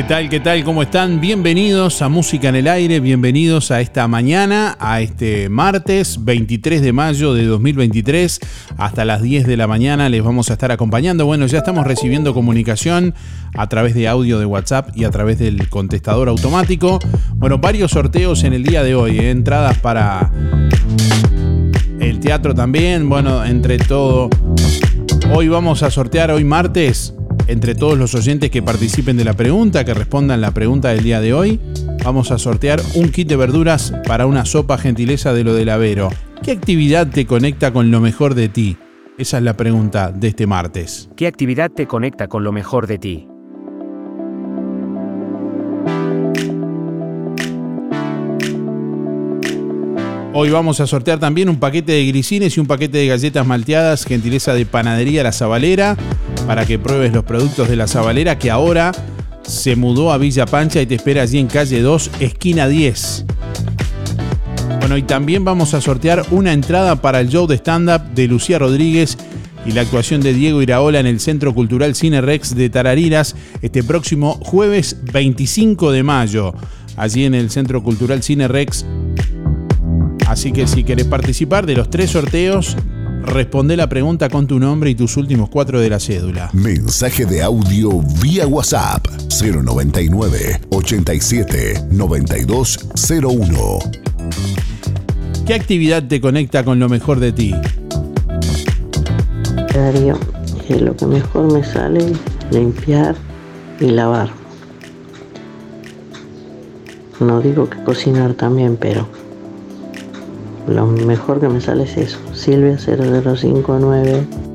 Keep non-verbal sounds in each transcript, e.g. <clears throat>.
¿Qué tal? ¿Qué tal? ¿Cómo están? Bienvenidos a Música en el Aire, bienvenidos a esta mañana, a este martes 23 de mayo de 2023. Hasta las 10 de la mañana les vamos a estar acompañando. Bueno, ya estamos recibiendo comunicación a través de audio de WhatsApp y a través del contestador automático. Bueno, varios sorteos en el día de hoy, ¿eh? entradas para el teatro también, bueno, entre todo. Hoy vamos a sortear, hoy martes, entre todos los oyentes que participen de la pregunta, que respondan la pregunta del día de hoy, vamos a sortear un kit de verduras para una sopa gentileza de lo del Avero. ¿Qué actividad te conecta con lo mejor de ti? Esa es la pregunta de este martes. ¿Qué actividad te conecta con lo mejor de ti? Hoy vamos a sortear también un paquete de grisines y un paquete de galletas malteadas, gentileza de Panadería La Zabalera, para que pruebes los productos de La Zabalera, que ahora se mudó a Villa Pancha y te espera allí en calle 2, esquina 10. Bueno, y también vamos a sortear una entrada para el show de stand-up de Lucía Rodríguez y la actuación de Diego Iraola en el Centro Cultural Cine Rex de Tarariras este próximo jueves 25 de mayo, allí en el Centro Cultural Cine Rex Así que si querés participar de los tres sorteos, responde la pregunta con tu nombre y tus últimos cuatro de la cédula. Mensaje de audio vía WhatsApp 099 87 9201. ¿Qué actividad te conecta con lo mejor de ti? Darío, eh, lo que mejor me sale es limpiar y lavar. No digo que cocinar también, pero lo mejor que me sale es eso. Silvia 0059.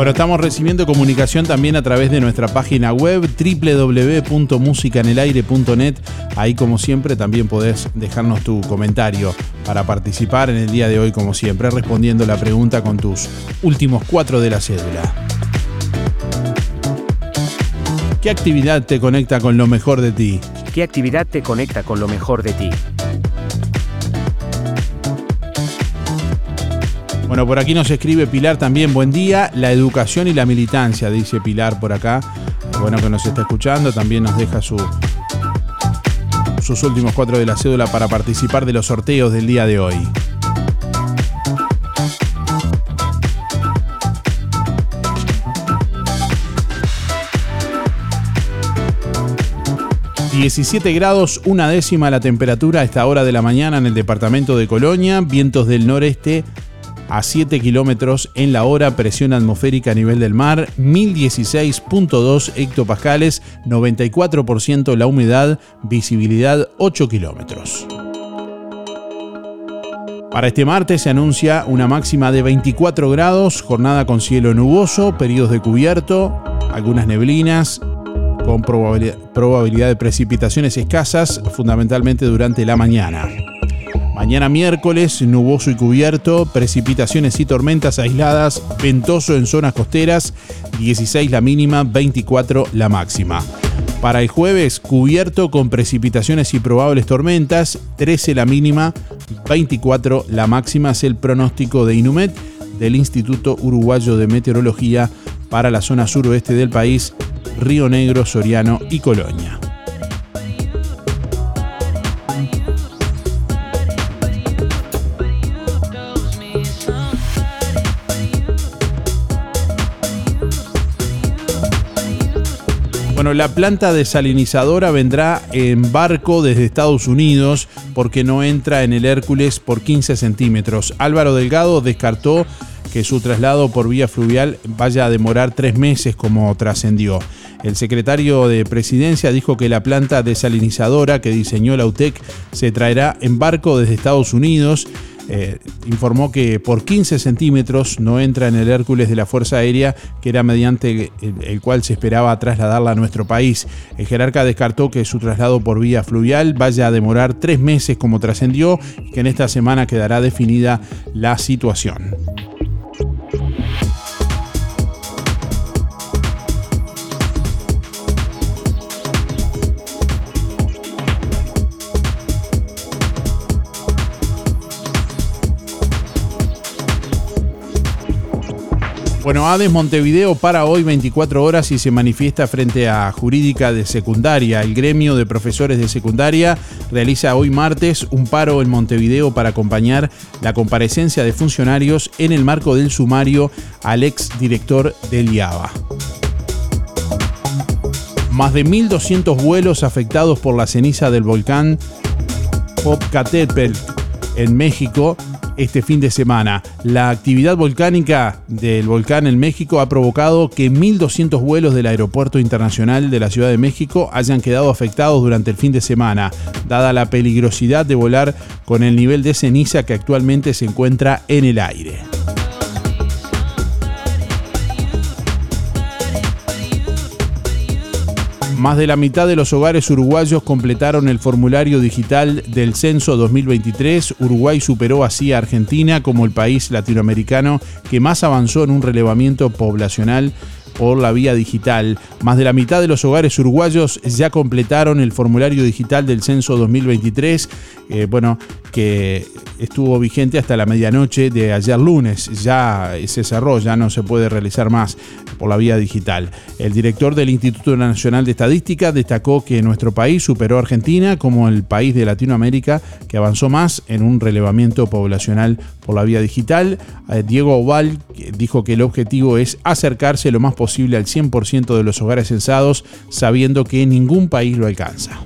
Bueno, estamos recibiendo comunicación también a través de nuestra página web www.musicanelaire.net. Ahí como siempre también podés dejarnos tu comentario para participar en el día de hoy como siempre, respondiendo la pregunta con tus últimos cuatro de la cédula. ¿Qué actividad te conecta con lo mejor de ti? ¿Qué actividad te conecta con lo mejor de ti? Bueno, por aquí nos escribe Pilar también, buen día, la educación y la militancia, dice Pilar por acá. Bueno, que nos está escuchando, también nos deja su, sus últimos cuatro de la cédula para participar de los sorteos del día de hoy. ...17 grados, una décima la temperatura a esta hora de la mañana en el departamento de Colonia... ...vientos del noreste a 7 kilómetros en la hora, presión atmosférica a nivel del mar, 1016.2 hectopascales, 94% la humedad, visibilidad 8 kilómetros. Para este martes se anuncia una máxima de 24 grados, jornada con cielo nuboso, periodos de cubierto, algunas neblinas, con probabilidad, de precipitaciones escasas, fundamentalmente durante la mañana. Mañana miércoles, nuboso y cubierto, precipitaciones y tormentas aisladas, ventoso en zonas costeras, 16 la mínima, 24 la máxima. Para el jueves, cubierto con precipitaciones y probables tormentas, 13 la mínima, 24 la máxima, es el pronóstico de Inumet del Instituto Uruguayo de Meteorología para la zona suroeste del país, Río Negro, Soriano y Colonia. Bueno, la planta desalinizadora vendrá en barco desde Estados Unidos porque no entra en el Hércules por 15 centímetros. Álvaro Delgado descartó que su traslado por vía fluvial vaya a demorar tres meses como trascendió. El secretario de Presidencia dijo que la planta desalinizadora que diseñó la UTEC se traerá en barco desde Estados Unidos eh, informó que por 15 centímetros no entra en el Hércules de la Fuerza Aérea, que era mediante el, el, cual se esperaba trasladarla a nuestro país. El jerarca descartó que su traslado por vía fluvial vaya a demorar tres meses como trascendió y que en esta semana quedará definida la situación. Bueno, ADES Montevideo para hoy 24 horas y se manifiesta frente a Jurídica de Secundaria. El gremio de profesores de secundaria realiza hoy martes un paro en Montevideo para acompañar la comparecencia de funcionarios en el marco del sumario al ex director del IABA. Más de 1.200 vuelos afectados por la ceniza del volcán Popocatépetl en México este fin de semana. La actividad volcánica del volcán en México ha provocado que 1.200 vuelos del Aeropuerto Internacional de la Ciudad de México hayan quedado afectados durante el fin de semana, dada la peligrosidad de volar con el nivel de ceniza que actualmente se encuentra en el aire. Más de la mitad de los hogares uruguayos completaron el formulario digital del censo 2023. Uruguay superó así a Argentina como el país latinoamericano que más avanzó en un relevamiento poblacional por la vía digital. Más de la mitad de los hogares uruguayos ya completaron el formulario digital del censo 2023, eh, bueno, que estuvo vigente hasta la medianoche de ayer lunes. Ya se cerró, ya no se puede realizar más por la vía digital. El director del Instituto Nacional de Estadística destacó que nuestro país superó a Argentina como el país de Latinoamérica que avanzó más en un relevamiento poblacional por la vía digital. Eh, Diego Oval dijo que el objetivo es acercarse lo más posible al 100% de los hogares censados, sabiendo que ningún país lo alcanza.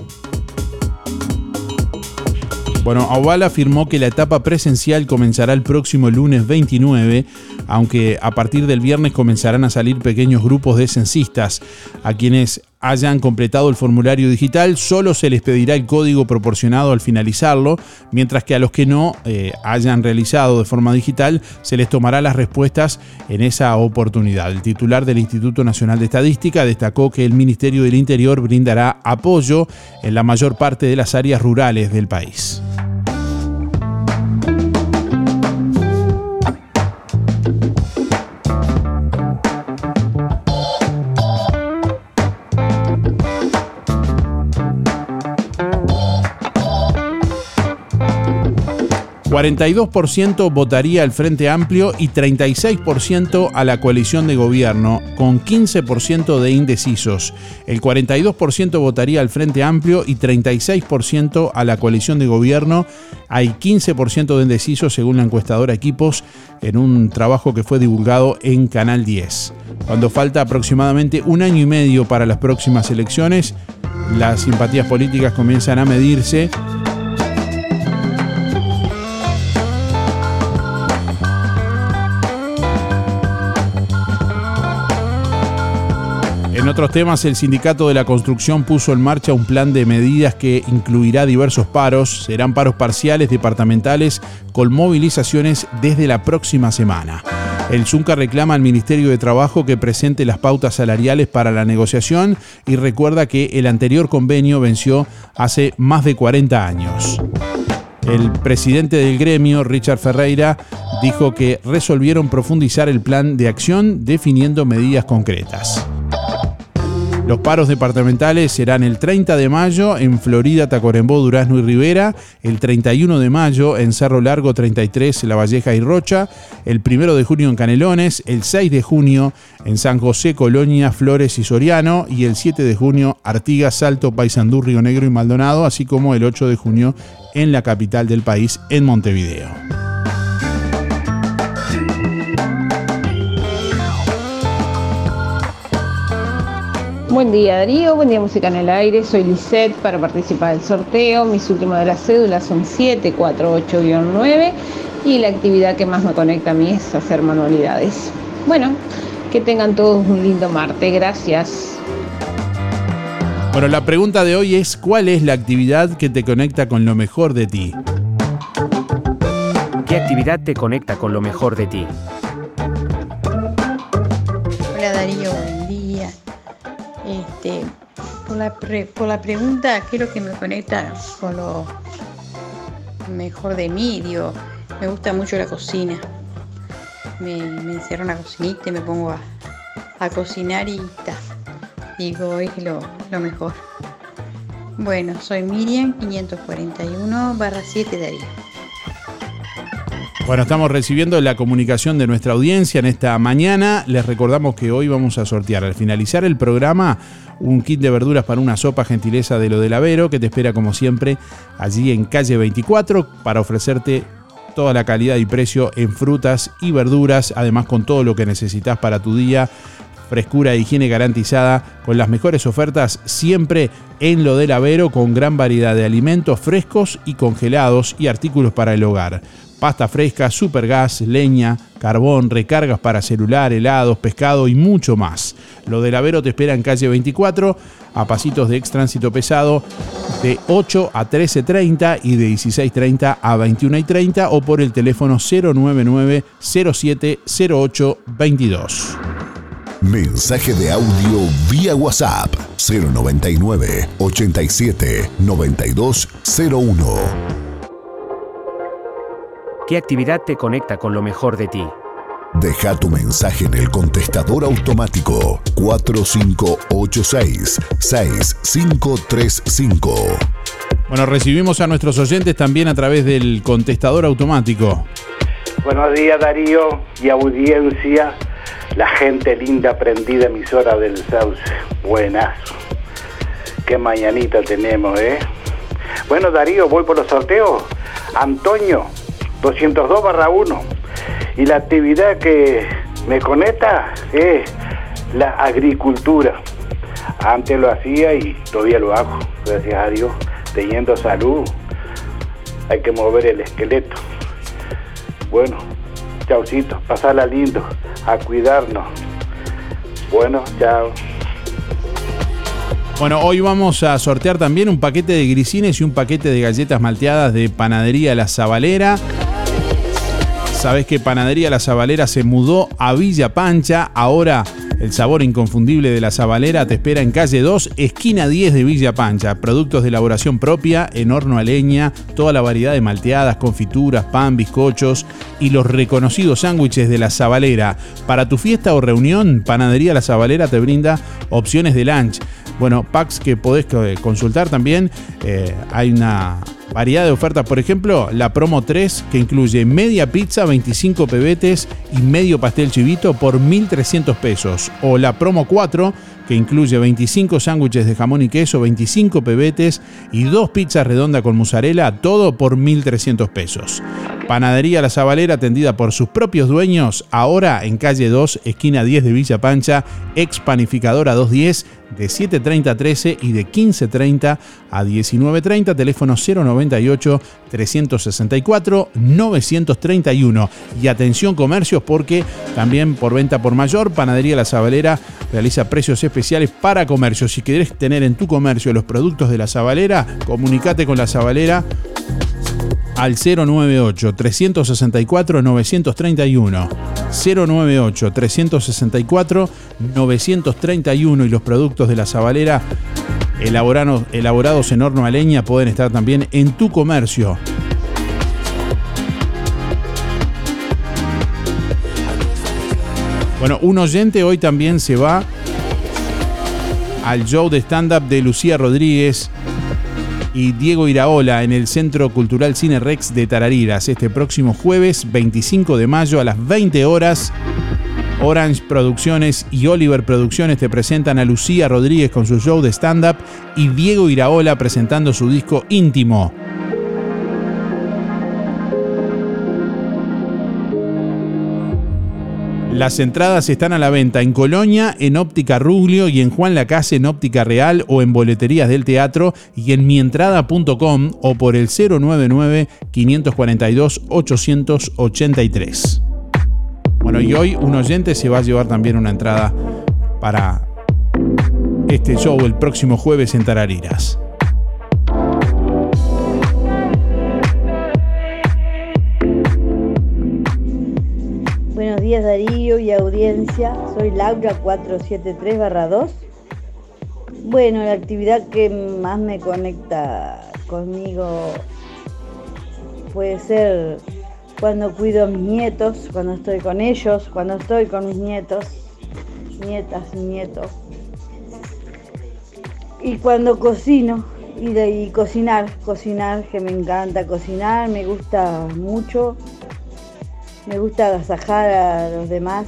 Bueno, Oval afirmó que la etapa presencial comenzará el próximo lunes 29, aunque a partir del viernes comenzarán a salir pequeños grupos de censistas. A quienes hayan completado el formulario digital solo se les pedirá el código proporcionado al finalizarlo, mientras que a los que no eh, hayan realizado de forma digital se les tomará las respuestas en esa oportunidad. El titular del Instituto Nacional de Estadística destacó que el Ministerio del Interior brindará apoyo en la mayor parte de las áreas rurales del país. ...42% votaría al Frente Amplio y 36% a la coalición de gobierno, con 15% de indecisos. El 42% votaría al Frente Amplio y 36% a la coalición de gobierno. Hay 15% de indecisos según la encuestadora Equipos en un trabajo que fue divulgado en Canal 10. Cuando falta aproximadamente un año y medio para las próximas elecciones, las simpatías políticas comienzan a medirse En otros temas, el sindicato de la construcción puso en marcha un plan de medidas que incluirá diversos paros. Serán paros parciales departamentales con movilizaciones desde la próxima semana. El Zunca reclama al Ministerio de Trabajo que presente las pautas salariales para la negociación y recuerda que el anterior convenio venció hace más de 40 años. El presidente del gremio, Richard Ferreira, dijo que resolvieron profundizar el plan de acción definiendo medidas concretas. Los paros departamentales serán el 30 de mayo en Florida, Tacuarembó, Durazno y Rivera, el 31 de mayo en Cerro Largo 33, La Valleja y Rocha, el 1 de junio en Canelones, el 6 de junio en San José, Colonia, Flores y Soriano y el 7 de junio Artigas, Salto, Paysandú, Río Negro y Maldonado, así como el 8 de junio en la capital del país, en Montevideo. Buen día Darío, buen día Música en el Aire, soy Lisette para participar del sorteo, mis últimos de las cédulas son 748-9 y la actividad que más me conecta a mí es hacer manualidades. Bueno, que tengan todos un lindo martes, gracias. Bueno, la pregunta de hoy es ¿cuál es la actividad que te conecta con lo mejor de ti? ¿Qué actividad te conecta con lo mejor de ti? Este, por, la pre- por la pregunta, ¿qué es lo que me conecta con lo mejor de mí? Digo, me gusta mucho la cocina. Me, me encierro en la cocinita y me pongo a, cocinar y ta. Digo, es lo, lo mejor. Bueno, soy Miriam 541 barra 7 Darío. Bueno, estamos recibiendo la comunicación de nuestra audiencia en esta mañana. Les recordamos que hoy vamos a sortear al finalizar el programa un kit de verduras para una sopa gentileza de lo del Avero que te espera como siempre allí en calle 24 para ofrecerte toda la calidad y precio en frutas y verduras, además con todo lo que necesitas para tu día frescura e higiene garantizada con las mejores ofertas siempre en lo del Avero con gran variedad de alimentos frescos y congelados y artículos para el hogar. Pasta fresca, supergas, leña, carbón, recargas para celular, helados, pescado y mucho más. Lo del Avero te espera en calle 24 a pasitos de ex tránsito pesado de 8 a 13.30 y de 16.30 a 21.30 o por el teléfono 099 0708 22. Mensaje de audio vía WhatsApp 099 87 9201. ¿Qué actividad te conecta con lo mejor de ti? Deja tu mensaje en el contestador automático 4586-6535. Bueno, recibimos a nuestros oyentes también a través del contestador automático. Buenos días Darío y audiencia, la gente linda prendida emisora del Sauce. Buenazo. Qué mañanita tenemos, ¿eh? Bueno Darío, voy por los sorteos. Antonio, 202 barra 1. Y la actividad que me conecta es la agricultura. Antes lo hacía y todavía lo hago, gracias a Dios. Teniendo salud, hay que mover el esqueleto. Bueno, chaucito, pasarla lindo, a cuidarnos. Bueno, chao. Bueno, hoy vamos a sortear también un paquete de grisines y un paquete de galletas malteadas de Panadería La Zabalera. Sabes que Panadería La Zabalera se mudó a Villa Pancha. Ahora el sabor inconfundible de La Zabalera te espera en calle 2, esquina 10 de Villa Pancha. Productos de elaboración propia, en horno a leña, toda la variedad de malteadas, confituras, pan, bizcochos y los reconocidos sándwiches de La Zabalera. Para tu fiesta o reunión, Panadería La Zabalera te brinda opciones de lunch. Bueno, packs que podés eh, consultar también. Eh, hay una variedad de ofertas. Por ejemplo, la promo 3 que incluye media pizza, 25 pebetes y medio pastel chivito por 1.300 pesos. O la promo 4 que incluye 25 sándwiches de jamón y queso, 25 pebetes y dos pizzas redondas con mozzarella, todo por 1.300 pesos. Panadería La Zabalera, atendida por sus propios dueños, ahora en calle 2, esquina 10 de Villa Pancha, ex panificadora 210, de 7.30 a 13 y de 15.30 a 19.30, teléfono 098 364 931. Y atención comercios porque también por venta por mayor, Panadería La Zabalera realiza precios especiales para comercios. Si querés tener en tu comercio los productos de La Zabalera, comunicate con La Zabalera al 098 364 931. 098 364 931 y los productos de la Zabalera elaborados, elaborados en horno a leña pueden estar también en tu comercio. Bueno, un oyente hoy también se va al show de stand-up de Lucía Rodríguez y Diego Iraola en el Centro Cultural Cine Rex de Tarariras este próximo jueves 25 de mayo a las 20 horas. Orange Producciones y Oliver Producciones te presentan a Lucía Rodríguez con su show de stand-up y Diego Iraola presentando su disco íntimo. Las entradas están a la venta en Colonia, en Óptica Ruglio y en Juan Lacase en Óptica Real o en boleterías del teatro y en mientrada.com o por el 099 542 883. Bueno, y hoy un oyente se va a llevar también una entrada para este show el próximo jueves en Tarariras. Buenos días Darío y audiencia, soy Laura 473-2. Bueno, la actividad que más me conecta conmigo puede ser cuando cuido a mis nietos, cuando estoy con ellos, cuando estoy con mis nietos, nietas, nietos. Y cuando cocino, y, y cocinar, cocinar, que me encanta cocinar, me gusta mucho Me gusta agasajar a los demás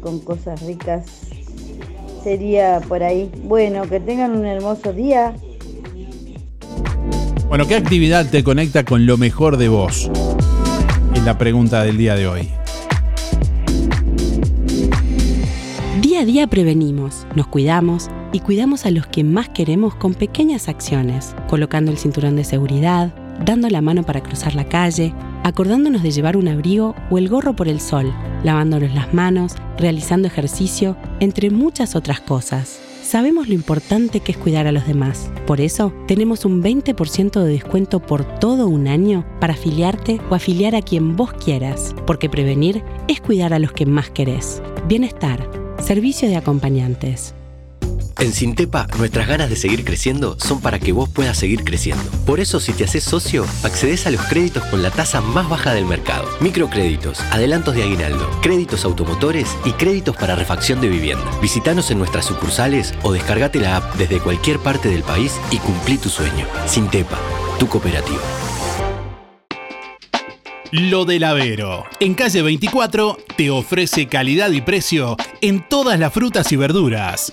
con cosas ricas. Sería por ahí. Bueno, que tengan un hermoso día. Bueno, ¿qué actividad te conecta con lo mejor de vos? Es la pregunta del día de hoy. Día a día prevenimos, nos cuidamos y cuidamos a los que más queremos con pequeñas acciones, colocando el cinturón de seguridad, dando la mano para cruzar la calle, acordándonos de llevar un abrigo o el gorro por el sol, lavándonos las manos, realizando ejercicio, entre muchas otras cosas. Sabemos lo importante que es cuidar a los demás. Por eso, tenemos un 20% de descuento por todo un año para afiliarte o afiliar a quien vos quieras, porque prevenir es cuidar a los que más querés. Bienestar, servicio de acompañantes. En Sintepa, nuestras ganas de seguir creciendo son para que vos puedas seguir creciendo. Por eso, si te haces socio, accedes a los créditos con la tasa más baja del mercado. Microcréditos, adelantos de aguinaldo, créditos automotores y créditos para refacción de vivienda. Visítanos en nuestras sucursales o descargate la app desde cualquier parte del país y cumplí tu sueño. Sintepa, tu cooperativa. Lo del Avero. En calle 24 te ofrece calidad y precio en todas las frutas y verduras.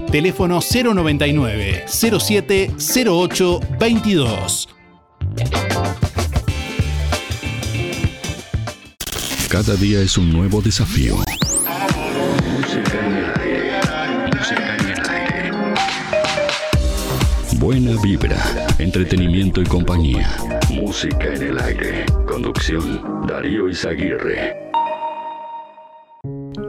Teléfono 099 07 08 22. Cada día es un nuevo desafío. Buena vibra, entretenimiento y compañía. Música en el aire. Conducción, Darío Izaguirre.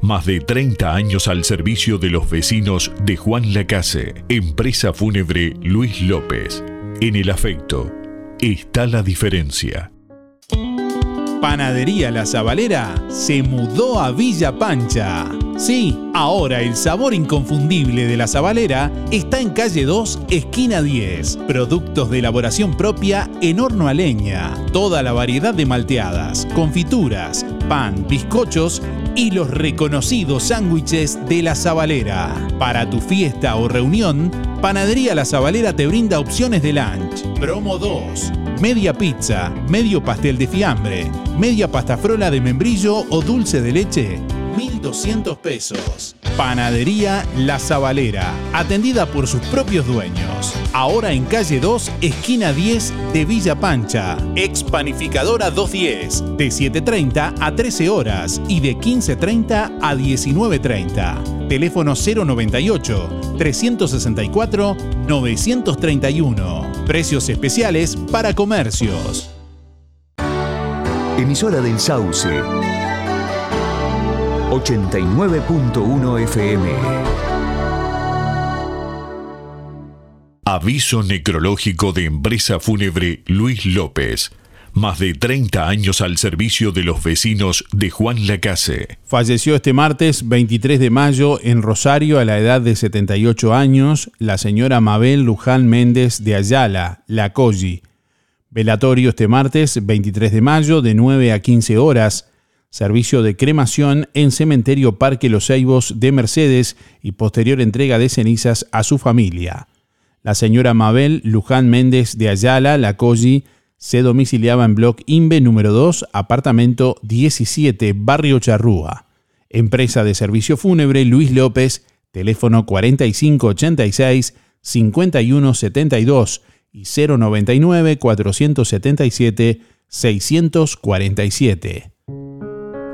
Más de 30 años al servicio de los vecinos de Juan Lacase. Empresa Fúnebre Luis López. En el afecto está la diferencia. Panadería La Zabalera se mudó a Villa Pancha. Sí, ahora el sabor inconfundible de La Zabalera está en calle 2, esquina 10. Productos de elaboración propia en horno a leña. Toda la variedad de malteadas, confituras, pan, bizcochos y los reconocidos sándwiches de La Zabalera. Para tu fiesta o reunión, Panadería La Zabalera te brinda opciones de lunch. Promo 2. Media pizza, medio pastel de fiambre, media pasta frola de membrillo o dulce de leche, 1.200 pesos. Panadería La Zabalera, atendida por sus propios dueños. Ahora en calle 2, esquina 10 de Villa Pancha. Ex Panificadora 210, de 7.30 a 13 horas y de 15.30 a 19.30. Teléfono 098 364 931. Precios especiales para comercios. Emisora del Sauce. 89.1 FM. Aviso necrológico de Empresa Fúnebre Luis López. Más de 30 años al servicio de los vecinos de Juan Lacase. Falleció este martes 23 de mayo en Rosario a la edad de 78 años la señora Mabel Luján Méndez de Ayala, La Colli. Velatorio este martes 23 de mayo de 9 a 15 horas. Servicio de cremación en Cementerio Parque Los Ceibos de Mercedes y posterior entrega de cenizas a su familia. La señora Mabel Luján Méndez de Ayala, La se domiciliaba en Block Inve número 2, apartamento 17, Barrio Charrúa. Empresa de servicio fúnebre Luis López, teléfono 4586-5172 y 099-477-647.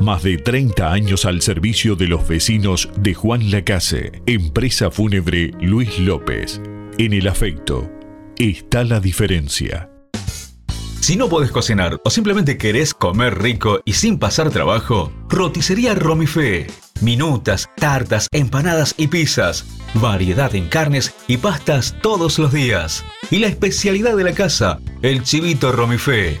Más de 30 años al servicio de los vecinos de Juan Lacase. Empresa Fúnebre Luis López. En el afecto está la diferencia. Si no podés cocinar o simplemente querés comer rico y sin pasar trabajo, roticería Romifé. Minutas, tartas, empanadas y pizzas. Variedad en carnes y pastas todos los días. Y la especialidad de la casa, el chivito Romifé.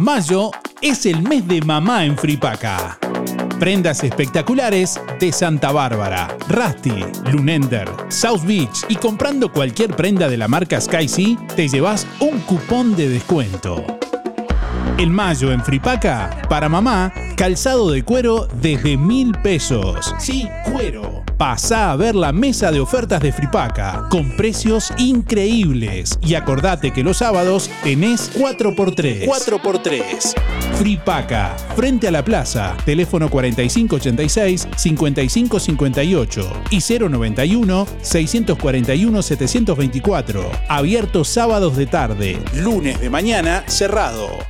Mayo es el mes de mamá en Fripaca. Prendas espectaculares de Santa Bárbara, Rusty, Lunender, South Beach y comprando cualquier prenda de la marca Sky te llevas un cupón de descuento. En mayo en Fripaca, para mamá, calzado de cuero desde mil pesos. Sí, cuero. Pasá a ver la mesa de ofertas de Fripaca, con precios increíbles. Y acordate que los sábados tenés 4x3. 4x3. Fripaca, frente a la plaza, teléfono 4586-5558 y 091-641-724. Abierto sábados de tarde, lunes de mañana, cerrado.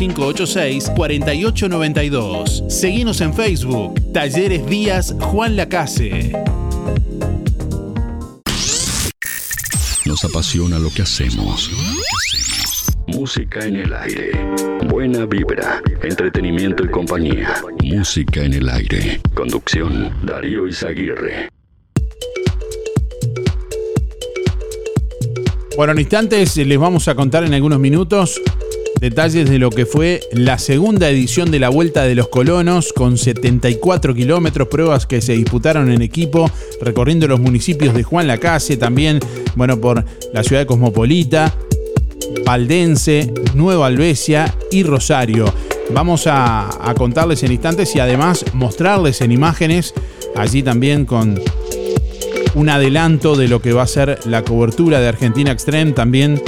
4586-4892. Seguimos en Facebook. Talleres Díaz Juan Lacase. Nos apasiona lo que hacemos. Música en el aire. Buena vibra, entretenimiento y compañía. Música en el aire. Conducción, Darío Izaguirre. Bueno, en instantes les vamos a contar en algunos minutos detalles de lo que fue la segunda edición de la Vuelta de los Colonos con 74 kilómetros, pruebas que se disputaron en equipo, recorriendo los municipios de Juan Lacase, también, bueno, por la ciudad de Cosmopolita, Valdense, Nueva Albesia y Rosario. Vamos a, a contarles en instantes y además mostrarles en imágenes, allí también con un adelanto de lo que va a ser la cobertura de Argentina Extreme también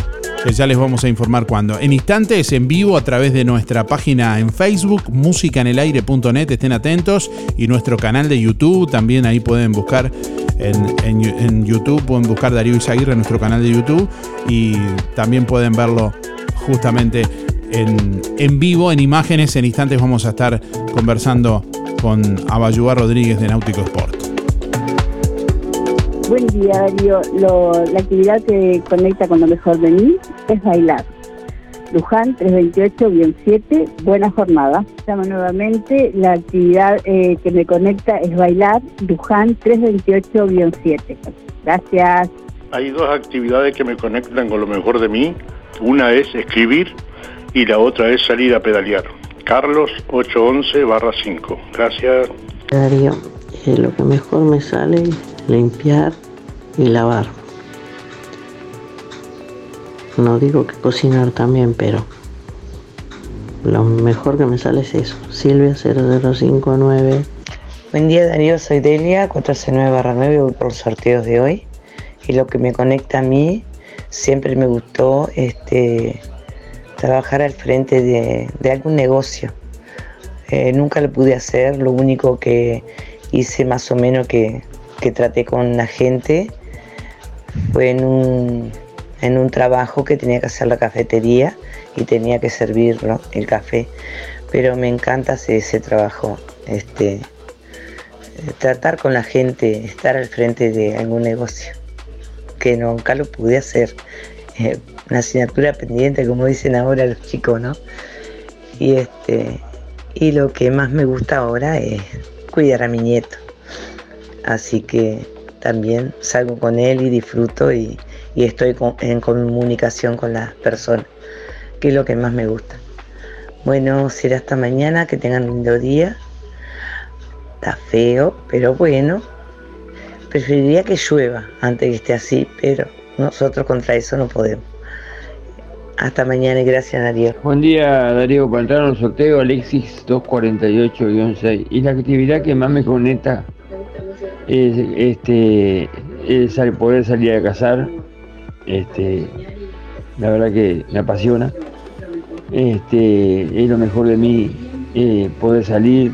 que ya les vamos a informar cuándo. En instantes, en vivo, a través de nuestra página en Facebook, musicanelaire.net, estén atentos, y nuestro canal de YouTube, también ahí pueden buscar en, en- YouTube, pueden buscar Darío Izaguirre en nuestro canal de YouTube, y también pueden verlo justamente en, en vivo, en imágenes. En instantes vamos a estar conversando con Abayuá Rodríguez de Náutico Sport. Buen día, Darío. Lo- la actividad que conecta con lo mejor de mí es bailar. Luján 328-7, buena jornada. Llamo nuevamente, la actividad eh, que me conecta es bailar, Luján 328-7. Gracias. Hay dos actividades que me conectan con lo mejor de mí. Una es escribir y la otra es salir a pedalear. Carlos 811 barra 5. Gracias. Darío, eh, lo que mejor me sale es limpiar y lavar. No digo que cocinar también, pero lo mejor que me sale es eso. Silvia 0059. Buen día Darío, soy Delia, 469-9, voy por los sorteos de hoy. Y lo que me conecta a mí, siempre me gustó este, trabajar al frente de, de algún negocio. Eh, nunca lo pude hacer, lo único que hice más o menos que, que traté con la gente fue en un, en un trabajo que tenía que hacer la cafetería y tenía que servir ¿no? el café. Pero me encanta ese, ese trabajo, este, tratar con la gente, estar al frente de algún negocio, que nunca lo pude hacer. Eh, una asignatura pendiente, como dicen ahora los chicos, ¿no? Y este, y lo que más me gusta ahora es cuidar a mi nieto. Así que también salgo con él y disfruto y, estoy en comunicación con las personas, que es lo que más me gusta. Bueno, será hasta mañana, que tengan un lindo día. Está feo, pero bueno. Preferiría que llueva antes que esté así, pero nosotros contra eso no podemos. Hasta mañana y gracias Darío. Buen día Darío, para entrar al sorteo Alexis 248-6 y la actividad que más me conecta es este es poder salir a cazar. Este, la verdad que me apasiona. Este, es lo mejor de mí eh, poder salir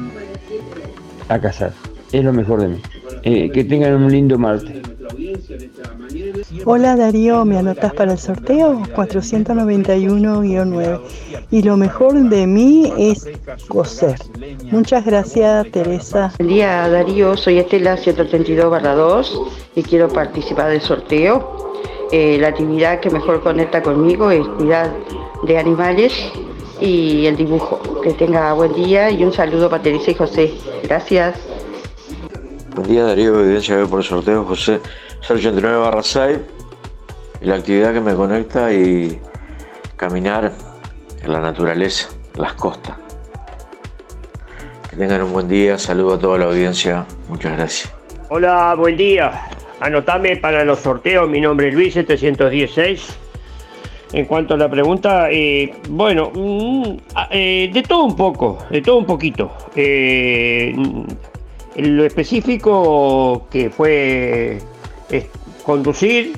a cazar. Es lo mejor de mí. Eh, que tengan un lindo martes. Hola Darío, ¿me anotas para el sorteo? 491-9. Y lo mejor de mí es coser. Muchas gracias Teresa. Buen día Darío, soy Estela 132-2 y quiero participar del sorteo. Eh, la actividad que mejor conecta conmigo es cuidar de animales y el dibujo. Que tenga buen día y un saludo para Teresa y José. Gracias. Buen día Darío, evidencia hoy por el sorteo José 089 barra 6 y la actividad que me conecta y caminar en la naturaleza, las costas. Que tengan un buen día, saludo a toda la audiencia, muchas gracias. Hola, buen día. Anotame para los sorteos, mi nombre es Luis 716. En cuanto a la pregunta, eh, bueno, mm, ah, eh, de todo un poco, de todo un poquito. Eh, lo específico que fue eh, conducir,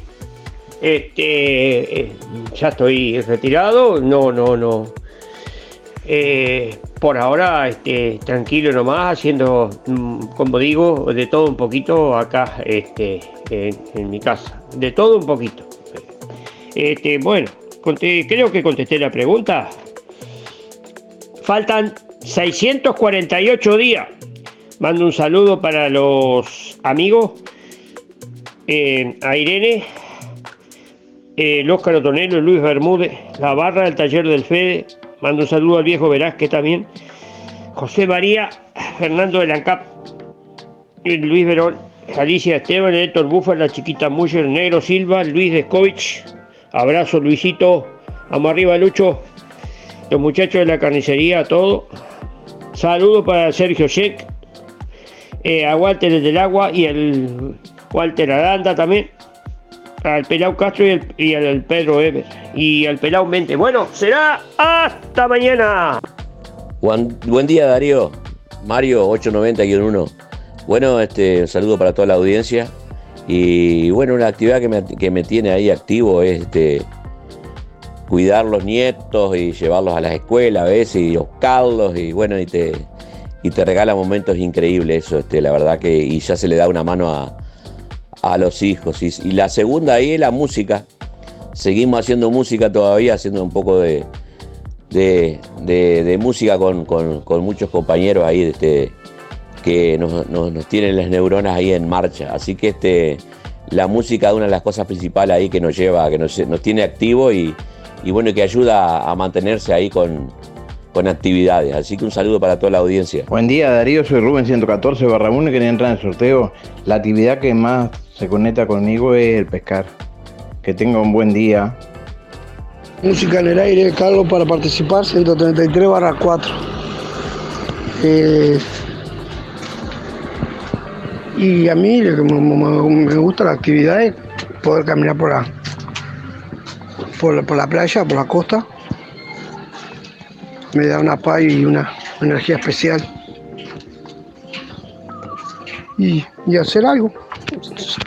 este, eh, ya estoy retirado, no, no, no. Eh, por ahora, este, tranquilo nomás, haciendo, mm, como digo, de todo un poquito acá, este, en, mi casa. De todo un poquito. Este, bueno, creo que contesté la pregunta. Faltan 648 días. Mando un saludo para los amigos. eh, a Irene, eh, el Óscar Otonelo, Luis Bermúdez, la barra del taller del Fede. Mando un saludo al viejo Velázquez también. José María, Fernando de Lancap, Luis Verón, Alicia Esteban, Héctor Bufa, la chiquita Muller, Negro Silva, Luis Descovich. Abrazo Luisito, vamos arriba Lucho. Los muchachos de la carnicería, todo. Saludo para Sergio Sheck, eh, a Walter el del Agua y el Walter Aranda también. Al Pelao Castro y, el- y al Pedro Ever. Y al Pelao Mente. Bueno, será hasta mañana. Buen, buen día Darío, Mario 890-1. Bueno, este, un saludo para toda la audiencia. Y bueno, una actividad que me, que me tiene ahí activo es este, cuidar los nietos y llevarlos a las escuelas a veces y buscarlos y bueno, y te, y te regala momentos increíbles eso, este, la verdad que y ya se le da una mano a, a los hijos. Y, la segunda ahí es la música. Seguimos haciendo música todavía, haciendo un poco de, de, de- música con, con- con muchos compañeros ahí este, que nos, nos- nos tienen las neuronas ahí en marcha. Así que este, la música es una de las cosas principales ahí que nos lleva, que nos, nos tiene activo y, y bueno, que ayuda a mantenerse ahí con, con actividades. Así que un saludo para toda la audiencia. Buen día Darío, soy Rubén 114 barra 1 y quería entrar en el sorteo. La actividad que más se conecta conmigo es el pescar. Que tenga un buen día. Música en el aire, Carlos, para participar, 133 barra 4. Eh, y a mí lo que me, gusta la actividad es poder caminar por la, por la, por la playa, por la costa. Me da una paz y una energía especial. Y, y hacer algo,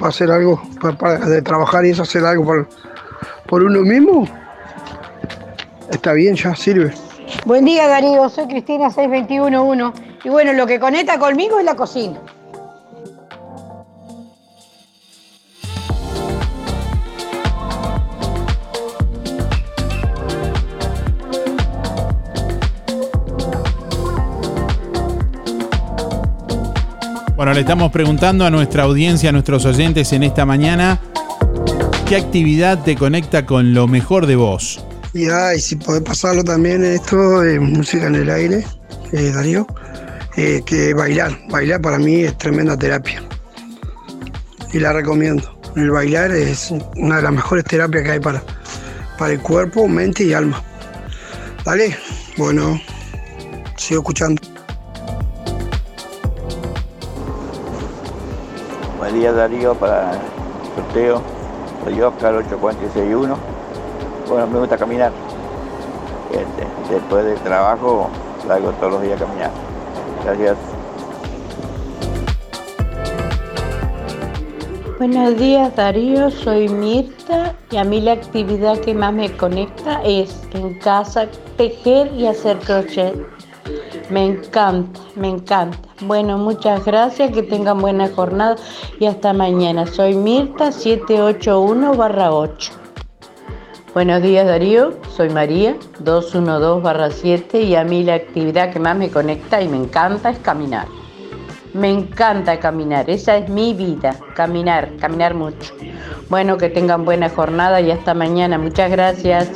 hacer algo, para, para- de trabajar y eso, hacer algo por, por uno mismo, está bien, ya sirve. Buen día Darío, soy Cristina 6211 y bueno, lo que conecta conmigo es la cocina. Le estamos preguntando a nuestra audiencia, a nuestros oyentes en esta mañana, ¿qué actividad te conecta con lo mejor de vos? Y, ay, si podés pasarlo también esto de música en el aire, eh, Darío, eh, que bailar, bailar para mí es tremenda terapia. Y la recomiendo. El bailar es una de las mejores terapias que hay para, para el cuerpo, mente y alma. Dale, bueno, sigo escuchando. Buen día Darío para el sorteo. Soy Oscar 8461. Bueno, me gusta caminar. Este, después del trabajo salgo todos los días caminar. Gracias. Buenos días Darío, soy Mirta y a mí la actividad que más me conecta es en casa tejer y hacer crochet. Me encanta, me encanta. Bueno, muchas gracias, que tengan buena jornada y hasta mañana. Soy Mirta 781 8. Buenos días Darío, soy María 212 7 y a mí la actividad que más me conecta y me encanta es caminar. Me encanta caminar, esa es mi vida, caminar, caminar mucho. Bueno, que tengan buena jornada y hasta mañana. Muchas gracias.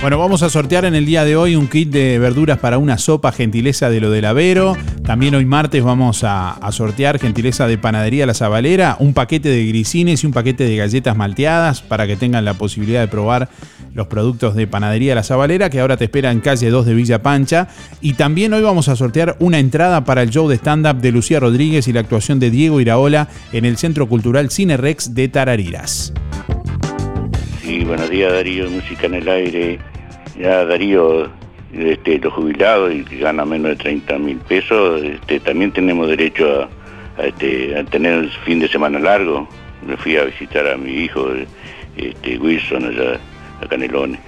Bueno, vamos a sortear en el día de hoy un kit de verduras para una sopa, gentileza de lo del Avero. También hoy martes vamos a, sortear, gentileza de Panadería La Zabalera, un paquete de grisines y un paquete de galletas malteadas para que tengan la posibilidad de probar los productos de Panadería La Zabalera, que ahora te espera en calle 2 de Villa Pancha. Y también hoy vamos a sortear una entrada para el show de stand-up de Lucía Rodríguez y la actuación de Diego Iraola en el Centro Cultural Cine Rex de Tarariras. Sí, buenos días Darío, música en el aire. Ya Darío, este, los jubilados y que ganan menos de 30 mil pesos, este, también tenemos derecho a, este, a tener el fin de semana largo. Me fui a visitar a mi hijo, este, Wilson, allá a Canelones.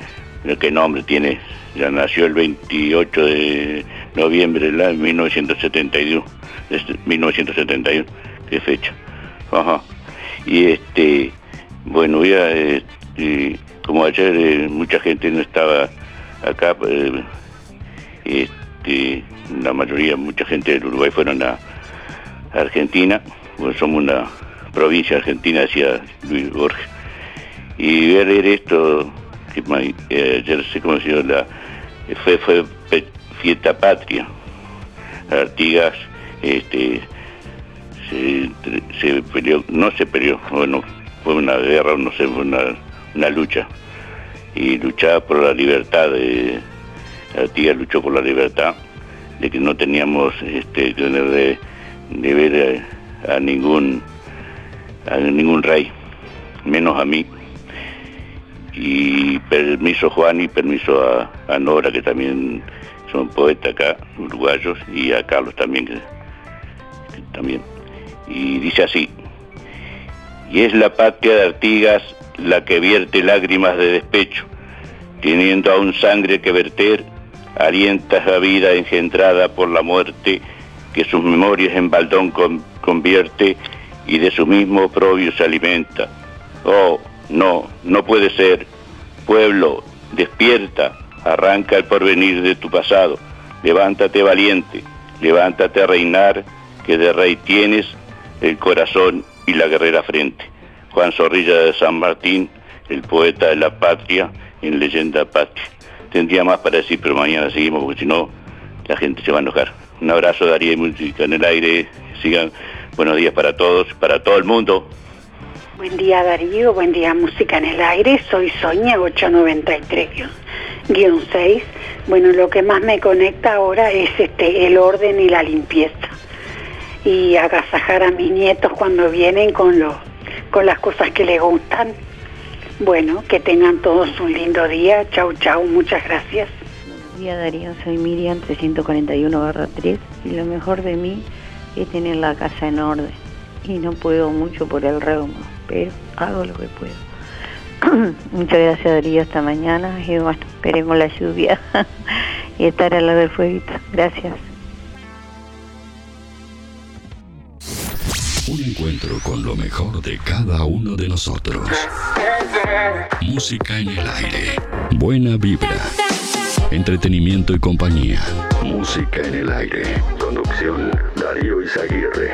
¿Qué nombre tiene? Ya nació el 28 de noviembre de 1971. Este, 1971, qué fecha. Ajá. Y este, bueno, voy a, este, como ayer eh, mucha gente no estaba acá, eh, este, la mayoría, mucha gente del Uruguay fueron a Argentina, pues somos una provincia argentina, decía Luis Borges. Y ver, esto, que eh, ayer se conoció la, fue, fiesta patria. Artigas, este, se, se peleó, no se peleó, bueno, fue una guerra, no sé, fue una, una lucha. Y luchaba por la libertad, de, Artigas luchó por la libertad, de que no teníamos este, tener de, de ver a, ningún a ningún rey, menos a mí. Y permiso Juan y permiso a, Nora, que también son poetas acá, uruguayos, y a Carlos también, también. Y dice así, y es la patria de Artigas la que vierte lágrimas de despecho, teniendo aún sangre que verter, alienta la vida engendrada por la muerte, que sus memorias en baldón con- convierte y de su mismo oprobio se alimenta. Oh, no, no puede ser. Pueblo, despierta, arranca el porvenir de tu pasado, levántate valiente, levántate a reinar, que de rey tienes el corazón y la guerrera frente. Juan Zorrilla de San Martín, el poeta de la patria, en Leyenda Patria. Tendría más para decir, pero mañana seguimos porque si no, la gente se va a enojar. Un abrazo, Darío y Música en el aire. Sigan. Buenos días para todos, para todo el mundo. Buen día Darío, buen día Música en el Aire, soy Soña 893-6. Bueno, lo que más me conecta ahora es este el orden y la limpieza. Y agasajar a mis nietos cuando vienen con, los, con las cosas que les gustan. Bueno, que tengan todos un lindo día. Chau, chau, muchas gracias. Buen día Darío, soy Miriam 341-3 y lo mejor de mí es tener la casa en orden. Y no puedo mucho por el reuma, pero hago lo que puedo. <clears throat> Muchas gracias Darío esta mañana y bueno, esperemos la lluvia <laughs> y estar al lado del fueguito. Gracias. Encuentro con lo mejor de cada uno de nosotros. Música en el aire. Buena vibra. Entretenimiento y compañía. Música en el aire. Conducción Darío Izaguirre.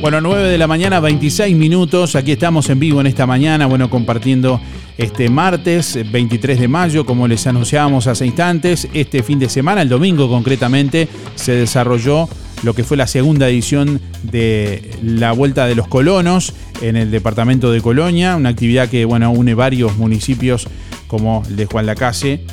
Bueno, 9 de la mañana, 26 minutos. Aquí estamos en vivo en esta mañana, bueno, compartiendo este martes 23 de mayo, como les anunciábamos hace instantes. Este fin de semana, el domingo concretamente, se desarrolló lo que fue la segunda edición de la Vuelta de los Colonos en el departamento de Colonia, una actividad que, bueno, une varios municipios como el de Juan Lacase,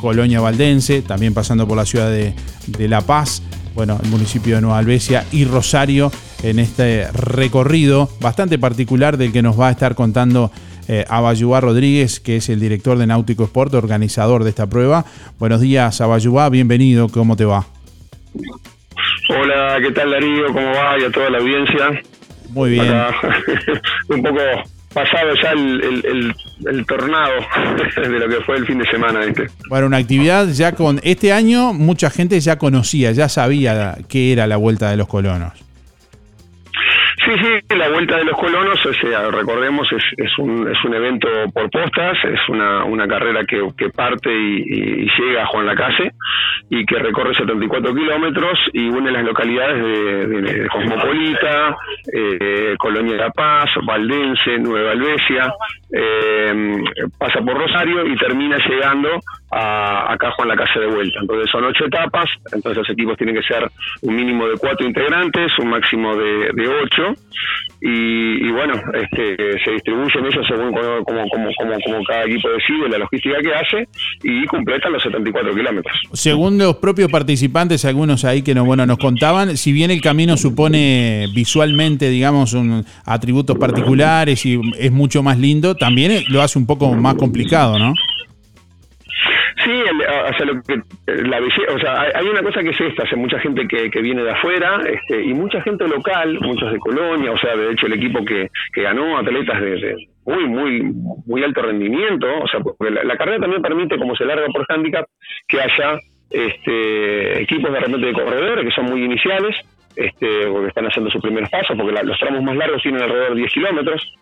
Colonia Valdense, también pasando por la ciudad de, de La Paz, bueno, el municipio de Nueva Albesia y Rosario en este recorrido bastante particular del que nos va a estar contando eh, Abayubá Rodríguez, que es el director de Náutico Sport, organizador de esta prueba. Buenos días, Abayubá, bienvenido, ¿cómo te va? Hola, ¿qué tal Darío? ¿Cómo va? Y a toda la audiencia. Muy bien. Acá, <laughs> un poco pasado ya el, el- el- el tornado <laughs> de lo que fue el fin de semana. ¿viste? Bueno, una actividad ya con... Este año mucha gente ya conocía, ya sabía qué era la Vuelta de los Colonos. Sí, sí, la Vuelta de los Colonos, o recordemos, es, es, un, es un evento por postas, es una, una carrera que, parte y, llega a Juan Lacase y que recorre 74 kilómetros y une las localidades de, de- de Cosmopolita, eh, Colonia de la Paz, Valdense, Nueva Albesia, eh, pasa por Rosario y termina llegando a, a Juan Lacase de vuelta. Entonces son ocho etapas, entonces los equipos tienen que ser un mínimo de cuatro integrantes, un máximo de, ocho y, y bueno, este, se distribuyen ellos según como, como, como cada equipo decide, la logística que hace y completan los 74 kilómetros. Según los propios participantes, algunos ahí que nos, bueno, nos contaban, si bien el camino supone visualmente, digamos, un, atributos particulares y es mucho más lindo, también lo hace un poco más complicado, ¿no? Sí, el- o sea, lo que, la o sea, hay, hay una cosa que es esta, hace mucha gente que, que viene de afuera este, y mucha gente local, muchos de Colonia, o sea, de hecho el equipo que, que ganó atletas de, muy, muy, muy alto rendimiento, o sea, porque la, carrera también permite, como se larga por handicap, que haya este, equipos de repente de corredores que son muy iniciales, este, porque están haciendo sus primeros pasos, porque la- los tramos más largos tienen alrededor de 10 kilómetros,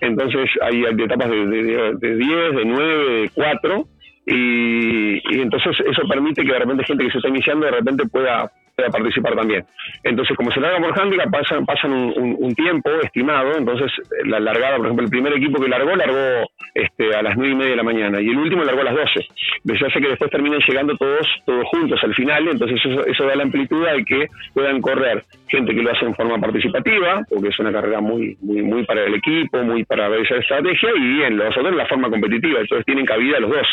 entonces hay de etapas de, de- de 10, de 9, de 4, y, y entonces eso permite que de repente gente que se está iniciando de repente pueda, participar también. Entonces, como se larga por handicap, pasan, pasan un, tiempo estimado, entonces la largada, por ejemplo, el primer equipo que largó, largó este, a las 9 y media de la mañana, y el último largó a las 12. Eso hace que después terminen llegando todos, todos juntos al final, entonces eso, eso da la amplitud de que puedan correr gente que lo hace en forma participativa, porque es una carrera muy, muy, muy para el equipo, muy para esa estrategia, y en los otros la forma competitiva, entonces tienen cabida los dos.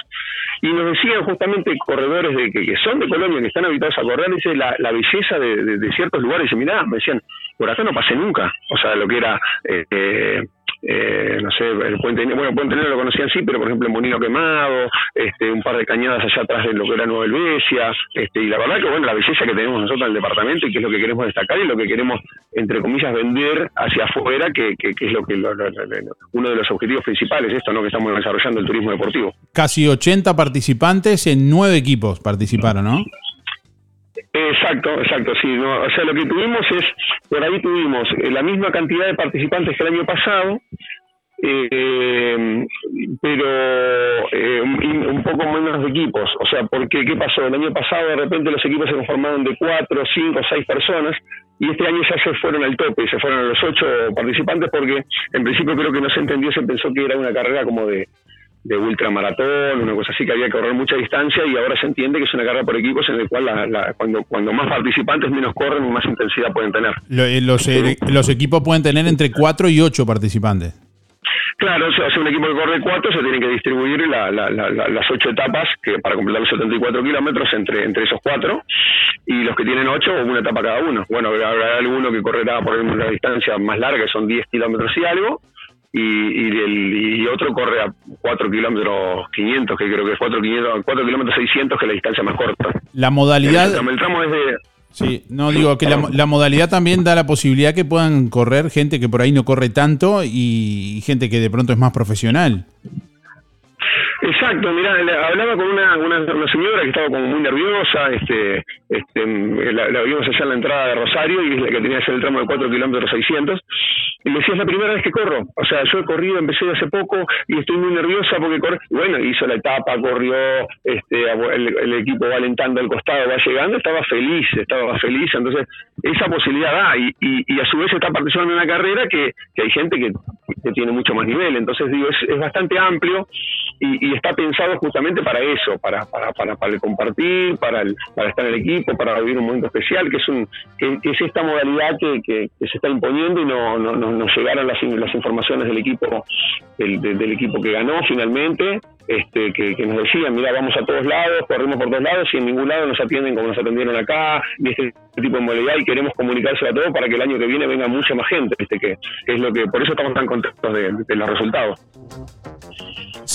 Y nos decían justamente corredores de que, que son de Colonia, que están habituados a correr, dice la, la belleza de, ciertos lugares, dice, mirá, me decían, por acá no pasé nunca, o sea, lo que era... eh, eh, no sé, el Puente bueno, Puente Negro lo conocían sí, pero por ejemplo en Molino Quemado, este, un par de cañadas allá atrás de lo que era Nueva Helvecia, este, y la verdad que bueno, la belleza que tenemos nosotros en el departamento y que es lo que queremos destacar y lo que queremos, entre comillas, vender hacia afuera, que, que, es lo que lo- uno de los objetivos principales, esto, ¿no? que estamos desarrollando el turismo deportivo. Casi 80 participantes en nueve equipos participaron, ¿no? Exacto, exacto, sí. no, o sea, lo que tuvimos es, por ahí tuvimos eh, la misma cantidad de participantes que el año pasado, eh, pero eh, un, un poco menos de equipos. O sea, porque ¿qué pasó? El año pasado de repente los equipos se conformaron de cuatro, cinco, seis personas y este año ya se fueron al tope, se fueron a los ocho participantes porque en principio creo que no se entendió, se pensó que era una carrera como de, de ultramaratón, una cosa así que había que correr mucha distancia y ahora se entiende que es una carrera por equipos en el cual la, cuando, cuando más participantes menos corren, más intensidad pueden tener. Eh, los, eh, los equipos pueden tener entre 4 y 8 participantes. Claro, o sea, un equipo que corre cuatro, se tienen que distribuir las ocho etapas que para completar los 74 kilómetros entre, entre esos cuatro y los que tienen ocho, una etapa cada uno. Bueno, habrá alguno que correrá por una distancia más larga, que son 10 kilómetros y algo, y, y, el, y otro corre a 4 kilómetros 500, que creo que es 4, 500, 4 kilómetros 600, que es la distancia más corta. La modalidad... El, tramo es de... Sí, no digo que la, la, modalidad también da la posibilidad que puedan correr gente que por ahí no corre tanto y gente que de pronto es más profesional. Exacto, mira, hablaba con una, una, señora que estaba como muy nerviosa, este, este, la, vimos allá en la entrada de Rosario y es la que tenía que hacer el tramo de 4 kilómetros 600 y me decía, es la primera vez que corro, o sea, yo he corrido, empecé hace poco y estoy muy nerviosa porque corre, bueno, hizo la etapa, corrió, este, el, equipo va alentando al costado, va llegando, estaba feliz, estaba feliz, entonces esa posibilidad da y, y, a su vez está participando en una carrera que, que hay gente que, que, tiene mucho más nivel, entonces digo, es, es bastante amplio y, y está pensado justamente para eso, para, para, para, para el compartir, para, el, para estar en el equipo, para vivir un momento especial, que es un que, es esta modalidad que, que, se está imponiendo y no, no, no, no llegaron las, las informaciones del equipo del, del, equipo que ganó finalmente, este, que, que, nos decían, mira, vamos a todos lados, corremos por todos lados y en ningún lado nos atienden como nos atendieron acá, y este tipo de modalidad y queremos comunicárselo a todos para que el año que viene venga mucha más gente, ¿viste? que es lo que por eso estamos tan contentos de los resultados.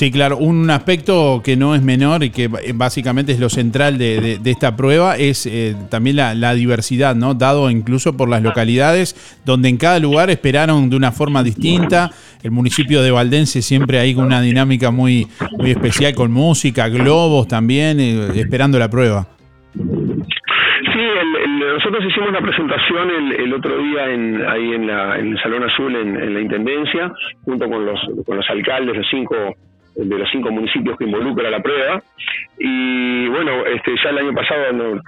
Sí, claro, un aspecto que no es menor y que básicamente es lo central de, esta prueba es eh, también la, diversidad, ¿no? Dado incluso por las localidades donde en cada lugar esperaron de una forma distinta. El municipio de Valdense siempre hay una dinámica muy, muy especial con música, globos también, eh, esperando la prueba. Sí, el, nosotros hicimos una presentación el, el otro día en, ahí en, la, en el Salón Azul en, en la Intendencia, junto con los, con los alcaldes de cinco de los cinco municipios que involucra la prueba. Y bueno, este ya el año pasado no,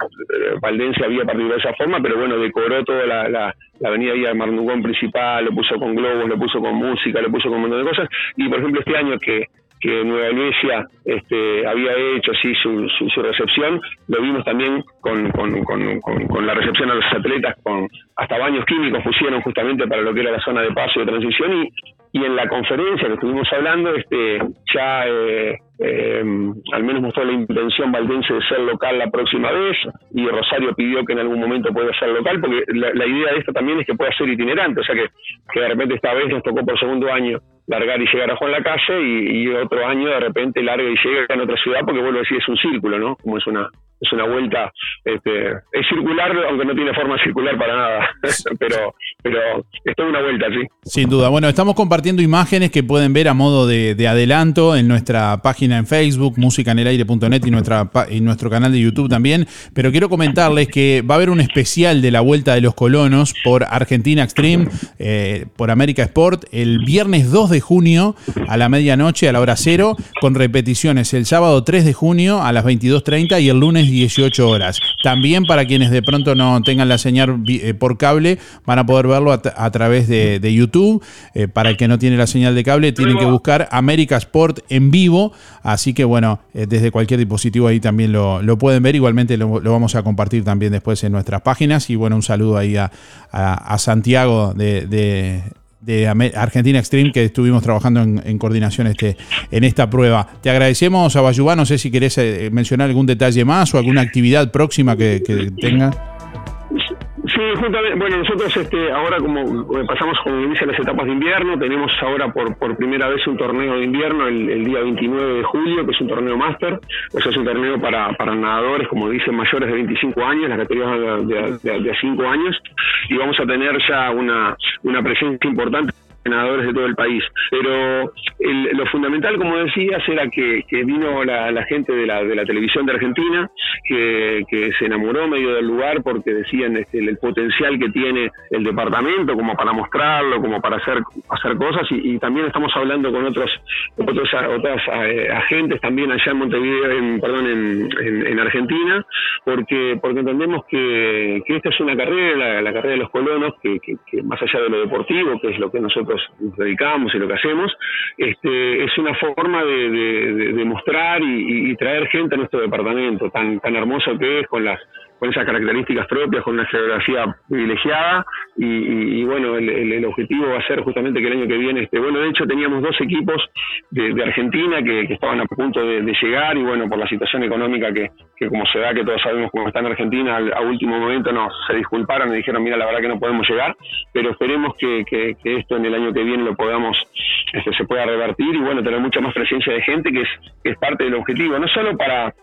Valdense había participado de esa forma, pero bueno, decoró toda la, la, la avenida Vía Marnugón principal, lo puso con globos, lo puso con música, lo puso con un montón de cosas. Y por ejemplo, este año que que Nueva Iglesia este, había hecho sí, su, su, su, recepción, lo vimos también con, la recepción a los atletas, con hasta baños químicos pusieron justamente para lo que era la zona de paso y de transición. Y, y en la conferencia que estuvimos hablando, este, ya eh, eh, al menos mostró la intención valdense de ser local la próxima vez y Rosario pidió que en algún momento pueda ser local porque la, la idea de esto también es que pueda ser itinerante, o sea que, que de repente esta vez nos tocó por segundo año largar y llegar a Juan la Calle y, y, otro año de repente larga y llega en otra ciudad porque vuelvo a decir es un círculo, ¿no? Como es una es una vuelta, este, es circular, aunque no tiene forma circular para nada, <laughs> pero, pero es toda una vuelta, sí. Sin duda. Bueno, estamos compartiendo imágenes que pueden ver a modo de, de adelanto en nuestra página en Facebook, musicanelaire.net y, nuestra, y nuestro canal de YouTube también, pero quiero comentarles que va a haber un especial de la Vuelta de los Colonos por Argentina Extreme, eh, por América Sport, el viernes 2 de junio a la medianoche, a la hora cero, con repeticiones el sábado 3 de junio a las 22.30 y el lunes 18 horas. También para quienes de pronto no tengan la señal eh, por cable, van a poder verlo a, través de, YouTube. Eh, para el que no tiene la señal de cable, tienen que buscar América Sport en vivo. Así que bueno, eh, desde cualquier dispositivo ahí también lo, pueden ver. Igualmente lo, vamos a compartir también después en nuestras páginas. Y bueno, un saludo ahí a, Santiago de de Argentina Extreme que estuvimos trabajando en, coordinación este, en esta prueba. Te agradecemos, a Bayubá, no sé si querés eh, mencionar algún detalle más o alguna actividad próxima que, que tenga. Sí, justamente, bueno, nosotros este, ahora como eh, pasamos con inicia las etapas de invierno, tenemos ahora por, primera vez un torneo de invierno el, día 29 de julio, que es un torneo máster, o sea, es un torneo para, para nadadores, como dicen, mayores de 25 años, las categorías de, de, de, de 5 años, y vamos a tener ya una presencia importante de todo el país. Pero lo fundamental, como decías, era que, vino la, gente de la, de la televisión de Argentina, que, se enamoró medio del lugar porque decían este, el, potencial que tiene el departamento como para mostrarlo, como para hacer, hacer cosas y, también estamos hablando con otros, otros otras eh, agentes también allá en Montevideo, en, perdón, en, en, Argentina, porque porque entendemos que, esta es una carrera, la, carrera de los colonos, que, más allá de lo deportivo, que es lo que nosotros nos dedicamos y lo que hacemos, este, es una forma de, mostrar y, traer gente a nuestro departamento, tan, tan hermoso que es, con las con esas características propias, con una geografía privilegiada y, bueno, el, objetivo va a ser justamente que el año que viene, este, bueno, de hecho teníamos dos equipos de, Argentina que, estaban a punto de, llegar y bueno, por la situación económica que, como se da, que todos sabemos cómo está en Argentina, a último momento nos se disculparon y dijeron, mira, la verdad que no podemos llegar, pero esperemos que, esto en el año que viene lo podamos, este, se pueda revertir y bueno, tener mucha más presencia de gente que es, que es parte del objetivo, no solo para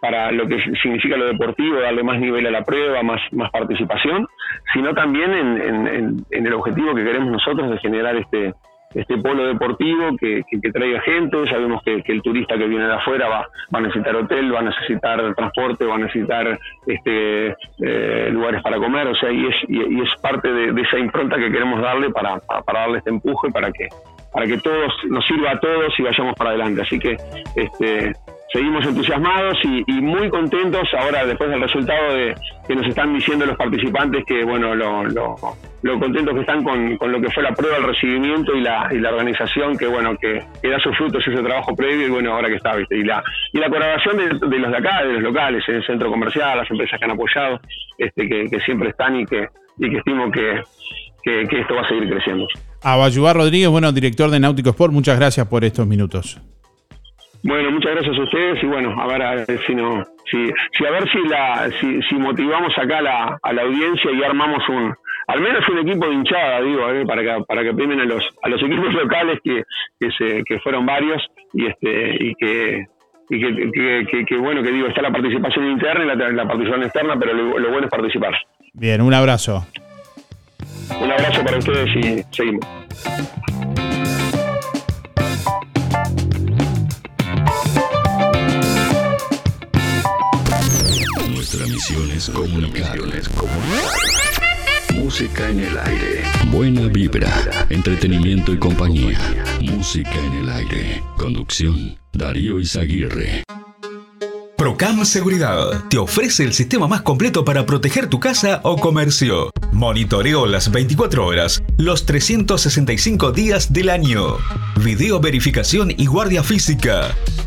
para lo que significa lo deportivo, darle más nivel a la prueba, más, más participación, sino también en, el objetivo que queremos nosotros de generar este, este polo deportivo que, que, traiga gente. Sabemos que, el turista que viene de afuera va, va, a necesitar hotel, va a necesitar transporte, va a necesitar este, eh, lugares para comer, o sea, y es, y, es parte de, esa impronta que queremos darle para, para, darle este empuje, para que para que todos nos sirva a todos y vayamos para adelante. Así que este, seguimos entusiasmados y, muy contentos ahora después del resultado de que nos están diciendo los participantes que bueno lo, lo, contentos que están con, lo que fue la prueba, el recibimiento y la, y la organización que bueno que, da sus frutos ese trabajo previo y bueno ahora que está ¿viste? y la y la colaboración de, los de acá de los locales el centro comercial las empresas que han apoyado este que, siempre están y que y que estimo que, que, esto va a seguir creciendo. A Rodríguez, bueno, director de Náutico Sport, muchas gracias por estos minutos. Bueno, muchas gracias a ustedes y bueno, a ver, a ver si no, si, si a ver si la, si, motivamos acá la, a la audiencia y armamos un, al menos un equipo de hinchada, digo, eh, para que para que primen a los a los equipos <laughs> locales que, que se que fueron varios y este y que y que, que, bueno que digo está la participación interna y la, la participación externa, pero lo, lo bueno es participar. Bien, un abrazo. Un abrazo para ustedes y seguimos. Nuestra misión es comunicar. Música en el aire. Buena vibra, entretenimiento y compañía. Música en el aire. Conducción, Darío Izaguirre. Procam Seguridad te ofrece el sistema más completo para proteger tu casa o comercio. Monitoreo las 24 horas, los 365 días del año. Video verificación y guardia física.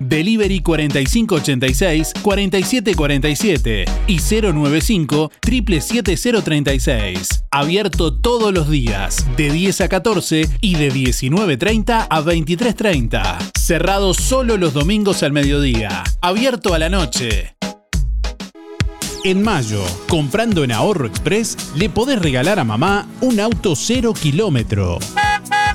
Delivery 4586-4747 y 095 77036. Abierto todos los días, de 10 a 14 y de 19.30 a 23.30. Cerrado solo los domingos al mediodía. Abierto a la noche. En mayo, comprando en Ahorro Express, le podés regalar a mamá un auto cero kilómetro.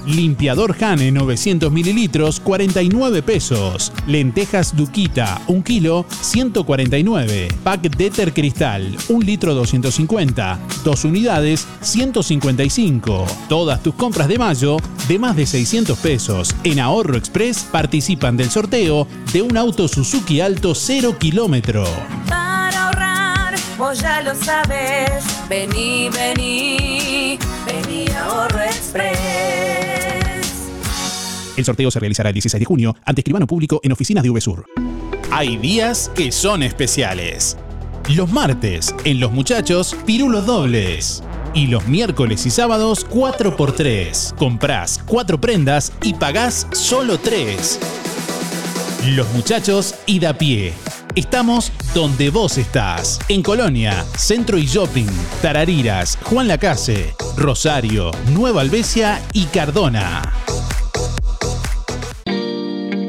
Limpiador Hane 900 mililitros, 49 pesos. Lentejas Duquita, 1 kilo, 149. Pack Deter Cristal, 1 litro 250. 2 unidades, 155. Todas tus compras de mayo, de más de 600 pesos, en Ahorro Express participan del sorteo de un auto Suzuki Alto 0 kilómetro. Para ahorrar, vos ya lo sabes. Vení, vení, vení Ahorro Express. El sorteo se realizará el 16 de junio ante escribano público en oficinas de VSUR. Hay días que son especiales. Los martes, en Los Muchachos, pirulos dobles. Y los miércoles y sábados, 4x3. Comprás 4 prendas y pagás solo 3. Los Muchachos y da pie. Estamos donde vos estás. En Colonia, Centro y Shopping, Tarariras, Juan Lacase, Rosario, Nueva Albesia y Cardona.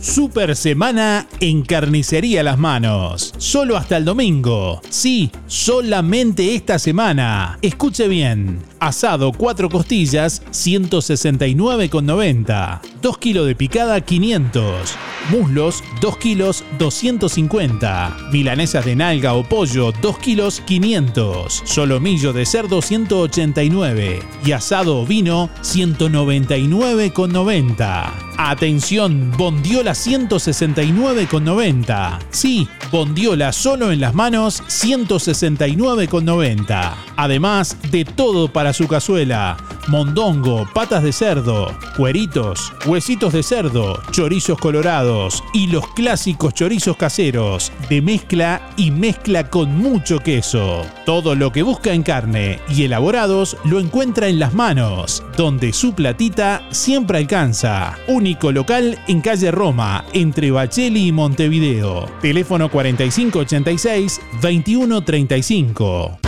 Super semana en Carnicería Las Manos. Solo hasta el domingo. Sí, solamente esta semana. Escuche bien. Asado 4 costillas 169,90. 2 kilos de picada 500. Muslos 2 kilos 250. Milanesas de nalga o pollo 2 kilos 500. Solomillo de cerdo 189. Y asado ovino 199,90. Atención, Bondiola 169,90. Sí, Bondiola solo en las manos 169,90. Además de todo para su cazuela. Mondongo, patas de cerdo, cueritos, huesitos de cerdo, chorizos colorados y los clásicos chorizos caseros de mezcla y mezcla con mucho queso. Todo lo que busca en carne y elaborados lo encuentra en las manos, donde su platita siempre alcanza. Único local en calle Roma, entre Bacheli y Montevideo. Teléfono 4586-2135.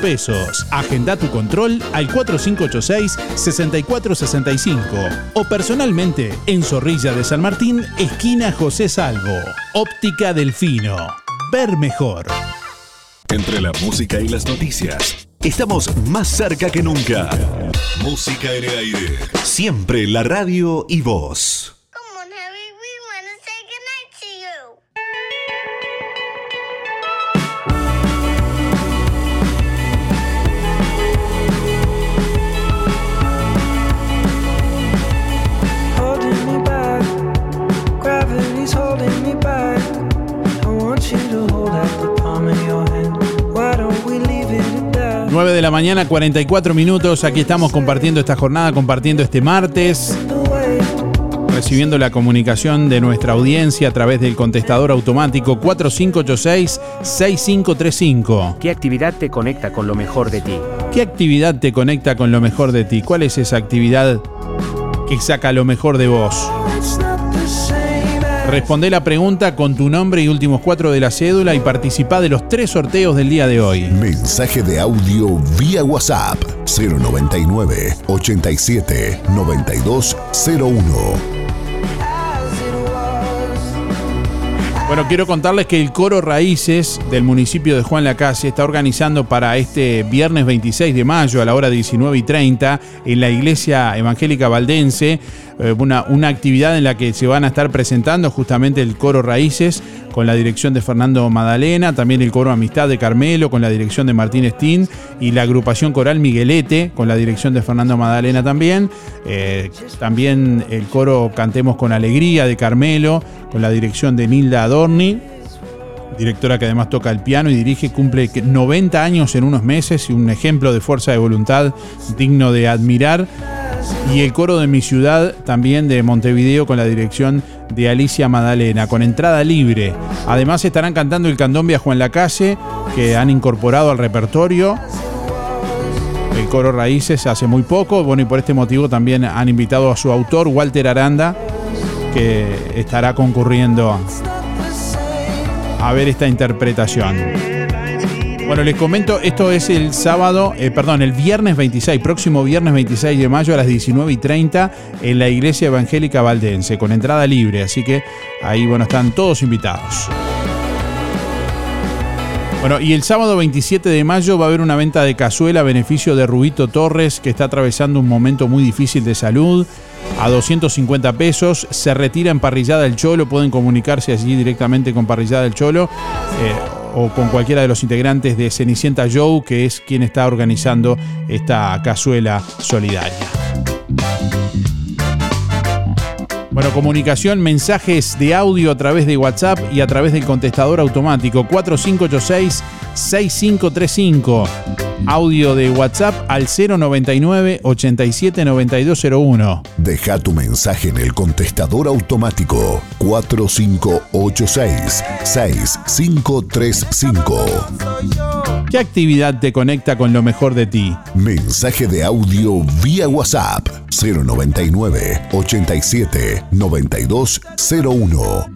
pesos. Agenda tu control al 4586-6465 o personalmente en Zorrilla de San Martín, esquina José Salvo. Óptica Delfino. Ver mejor. Entre la música y las noticias, estamos más cerca que nunca. Música en el aire. Siempre la radio y voz. 9 de la mañana, 44 minutos. Aquí estamos compartiendo esta jornada, compartiendo este martes. Recibiendo la comunicación de nuestra audiencia a través del contestador automático 4586-6535. ¿Qué actividad te conecta con lo mejor de ti? ¿Qué actividad te conecta con lo mejor de ti? ¿Cuál es esa actividad que saca lo mejor de vos? Responde la pregunta con tu nombre y últimos cuatro de la cédula y participa de los tres sorteos del día de hoy. Mensaje de audio vía WhatsApp 099 87 9201. Bueno, quiero contarles que el Coro Raíces del municipio de Juan Lacase está organizando para este viernes 26 de mayo a la hora 19 y 30 en la iglesia evangélica valdense eh, una, una actividad en la que se van a estar presentando justamente el Coro Raíces con la dirección de Fernando Madalena, también el Coro Amistad de Carmelo con la dirección de Martín Estín y la agrupación coral Miguelete con la dirección de Fernando Madalena también. Eh, también el Coro Cantemos con Alegría de Carmelo con la dirección de Nilda Adorni directora que además toca el piano y dirige, cumple 90 años en unos meses y un ejemplo de fuerza de voluntad digno de admirar. Y el coro de mi ciudad, también de Montevideo, con la dirección de Alicia Madalena, con entrada libre. Además estarán cantando el candombe a Juan Lacalle, que han incorporado al repertorio. El coro Raíces hace muy poco, bueno, y por este motivo también han invitado a su autor, Walter Aranda, que estará concurriendo a ver esta interpretación. Bueno, les comento, esto es el sábado, eh, perdón, el viernes 26, próximo viernes 26 de mayo a las 19 y 30 en la Iglesia Evangélica Valdense, con entrada libre, así que ahí, bueno, están todos invitados. Bueno, y el sábado 27 de mayo va a haber una venta de cazuela a beneficio de Rubito Torres, que está atravesando un momento muy difícil de salud. A 250 pesos se retira en Parrillada del Cholo. Pueden comunicarse allí directamente con Parrillada del Cholo. Eh, o con cualquiera de los integrantes de Cenicienta Joe, que es quien está organizando esta cazuela solidaria. Bueno, comunicación, mensajes de audio a través de WhatsApp y a través del contestador automático 4586-6535. Audio de WhatsApp al 099 879201. Deja tu mensaje en el contestador automático 4586 6535. ¿Qué actividad te conecta con lo mejor de ti? Mensaje de audio vía WhatsApp 099 87 9201.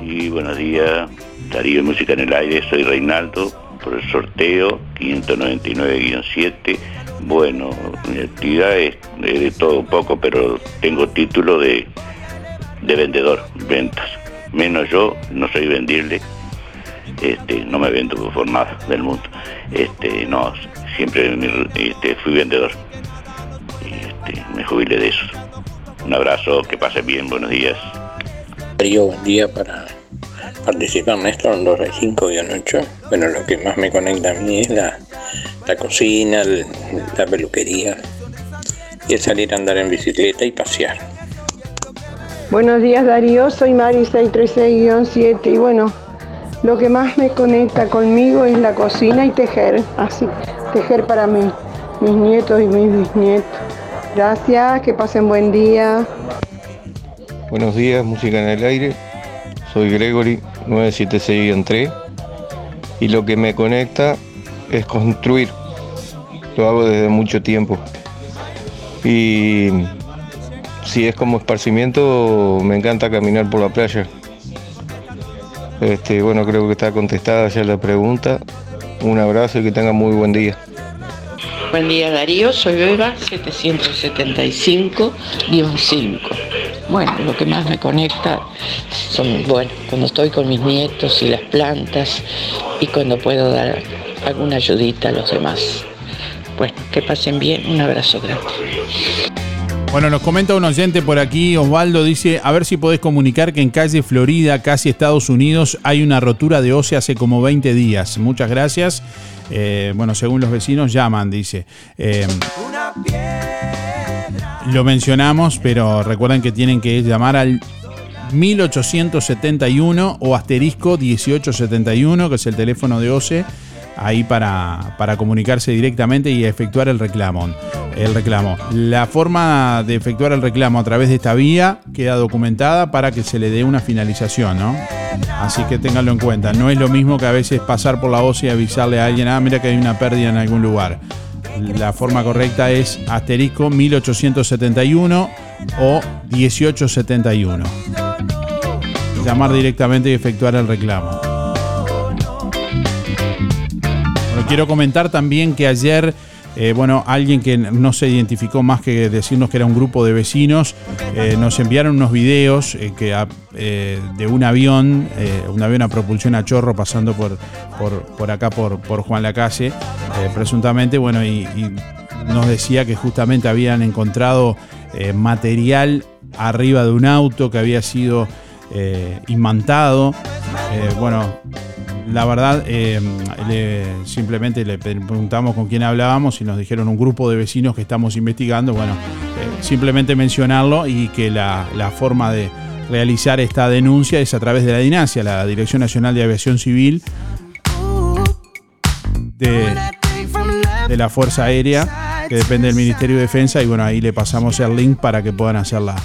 Sí, buenos días. Darío Música en el Aire, soy Reinaldo por el sorteo 599-7. Bueno, mi actividad es de todo un poco, pero tengo título de, de vendedor, ventas. Menos yo, no soy vendible, este, no me vendo por nada del mundo. Este, no, siempre este, fui vendedor. Este, me jubilé de eso. Un abrazo, que pasen bien, buenos días. buen día para participar Néstor en 265-8. Bueno, lo que más me conecta a mí es la, la cocina, la peluquería y el salir a andar en bicicleta y pasear. Buenos días Darío, soy Mari 636-7 y bueno, lo que más me conecta conmigo es la cocina y tejer, así, tejer para mí, mis nietos y mis bisnietos. Gracias, que pasen buen día. Buenos días, música en el aire. Soy Gregory 976 y lo que me conecta es construir. Lo hago desde mucho tiempo. Y si es como esparcimiento, me encanta caminar por la playa. Este, bueno, creo que está contestada ya la pregunta. Un abrazo y que tengan muy buen día. Buen día Darío, soy Beba 775-5. Bueno, lo que más me conecta son, bueno, cuando estoy con mis nietos y las plantas y cuando puedo dar alguna ayudita a los demás. Bueno, que pasen bien, un abrazo grande. Bueno, nos comenta un oyente por aquí, Osvaldo dice, a ver si podés comunicar que en calle Florida, casi Estados Unidos, hay una rotura de OCE hace como 20 días. Muchas gracias. Eh, bueno, según los vecinos llaman, dice. Eh, lo mencionamos, pero recuerden que tienen que llamar al 1871 o asterisco 1871, que es el teléfono de OCE, ahí para, para comunicarse directamente y efectuar el reclamo. El reclamo. La forma de efectuar el reclamo a través de esta vía queda documentada para que se le dé una finalización, ¿no? Así que ténganlo en cuenta. No es lo mismo que a veces pasar por la voz y avisarle a alguien, ah, mira que hay una pérdida en algún lugar. La forma correcta es asterisco 1871 o 1871. Llamar directamente y efectuar el reclamo. quiero comentar también que ayer, eh, bueno, alguien que no se identificó más que decirnos que era un grupo de vecinos, eh, nos enviaron unos videos eh, que, de un avión, un avión a propulsión a chorro pasando por, por, acá, por, por Juan Lacase, presuntamente, bueno, y, nos decía que justamente habían encontrado material arriba de un auto que había sido imantado. bueno, la verdad, eh, simplemente le preguntamos con quién hablábamos y nos dijeron un grupo de vecinos que estamos investigando. Bueno, eh, simplemente mencionarlo y que la, forma de realizar esta denuncia es a través de la DINASIA, la Dirección Nacional de Aviación Civil de, la Fuerza Aérea, que depende del Ministerio de Defensa. Y bueno, ahí le pasamos el link para que puedan hacer la,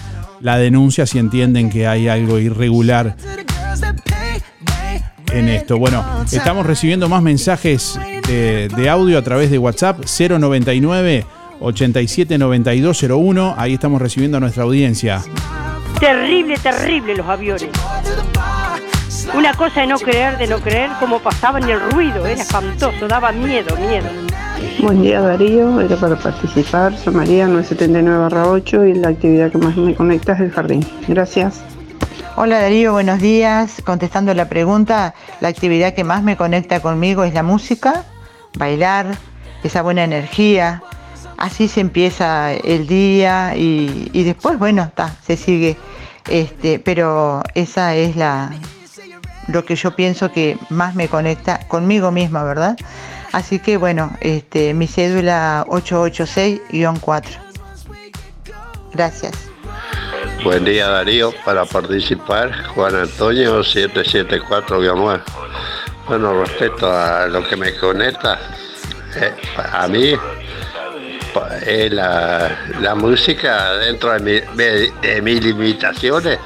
la denuncia si entienden que hay algo irregular en esto. Bueno, estamos recibiendo más mensajes de, audio a través de WhatsApp 099 879201. Ahí estamos recibiendo a nuestra audiencia. Terrible, terrible los aviones. Una cosa de no creer, de no creer cómo pasaban el ruido, era espantoso, daba miedo, miedo. Buen día Darío, era para participar, soy María 979-8 y la actividad que más me conecta es el jardín. Gracias. Hola Darío, buenos días. Contestando la pregunta, la actividad que más me conecta conmigo es la música, bailar, esa buena energía. Así se empieza el día y, después, bueno, está, se sigue. Este, pero esa es la lo que yo pienso que más me conecta conmigo misma, ¿verdad? Así que bueno, este, mi cédula 886-4. Gracias. Buen día Darío, para participar, Juan Antonio 774 Bueno, respecto a lo que me conecta, eh, a mí es la, música dentro de, mis limitaciones,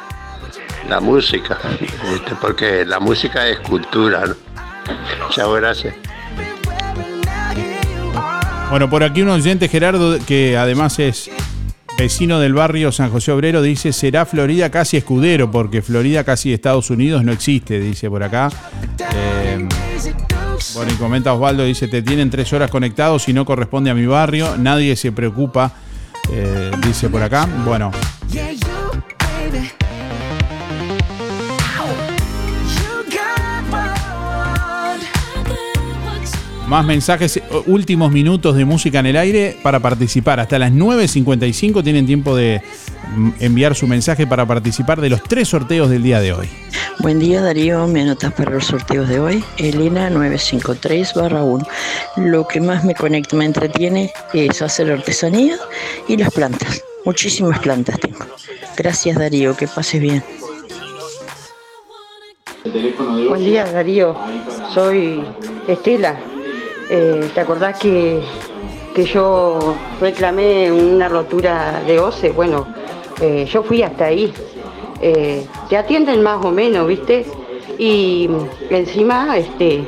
la música, porque la música es cultura. ¿no? Chao, gracias. Bueno, por aquí un oyente, Gerardo, que además es Vecino del barrio San José Obrero dice, será Florida casi escudero, porque Florida casi Estados Unidos no existe, dice por acá. Eh, bueno, y comenta Osvaldo, dice, te tienen tres horas conectados y no corresponde a mi barrio, nadie se preocupa, eh, dice por acá. Bueno. Más mensajes, eh, últimos minutos de música en el aire para participar. Hasta las 9.55 tienen tiempo de mm, enviar su mensaje para participar de los tres sorteos del día de hoy. Buen día Darío, me anotas para los sorteos de hoy. Elena 953 1. Lo que más me conecta, me entretiene es hacer artesanía y las plantas. Muchísimas plantas tengo. Gracias Darío, que pases bien. Buen día Darío, soy Estela eh, ¿Te acordás que, que yo reclamé una rotura de OCE? Bueno, eh, yo fui hasta ahí. Eh, te atienden más o menos, ¿viste? Y encima, este,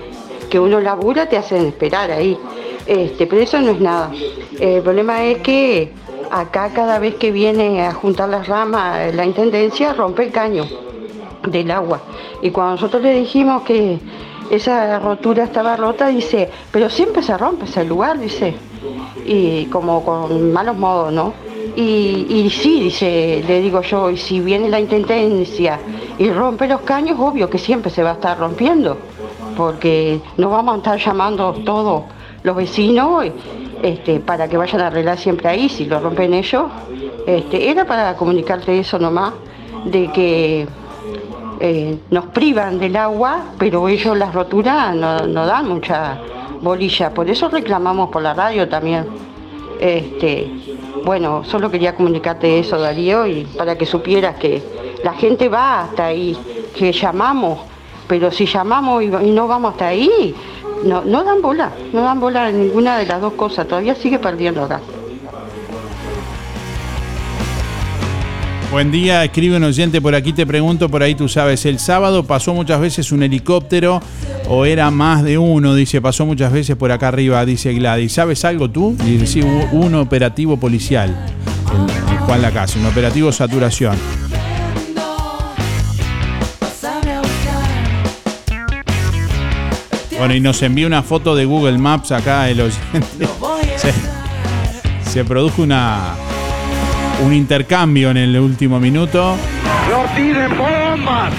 que uno labura te hacen esperar ahí. Este, pero eso no es nada. El problema es que acá cada vez que viene a juntar las ramas la intendencia rompe el caño del agua. Y cuando nosotros le dijimos que esa rotura estaba rota, dice, pero siempre se rompe ese lugar, dice, y como con malos modos, ¿no? Y, y sí, dice, le digo yo, y si viene la intendencia y rompe los caños, obvio que siempre se va a estar rompiendo, porque no vamos a estar llamando todos los vecinos este, para que vayan a arreglar siempre ahí, si lo rompen ellos. Este, era para comunicarte eso nomás, de que eh, nos privan del agua, pero ellos las roturas no, dan mucha bolilla. Por eso reclamamos por la radio también. Este, bueno, solo quería comunicarte eso, Darío, y para que supieras que la gente va hasta ahí, que llamamos pero si llamamos y, no vamos hasta ahí, no, no dan bola, no dan bola en ninguna de las dos cosas, todavía sigue perdiendo acá. Buen día, escribe un oyente por aquí, te pregunto, por ahí tú sabes, el sábado pasó muchas veces un helicóptero o era más de uno, dice, pasó muchas veces por acá arriba, dice Gladys. ¿Sabes algo tú? Dice, sí, un operativo policial, el, el Juan Lacase, un operativo saturación. Bueno, y nos envía una foto de Google Maps acá el oyente. <laughs> Se, se produjo una un intercambio en el último minuto. ¡No tiren bombas!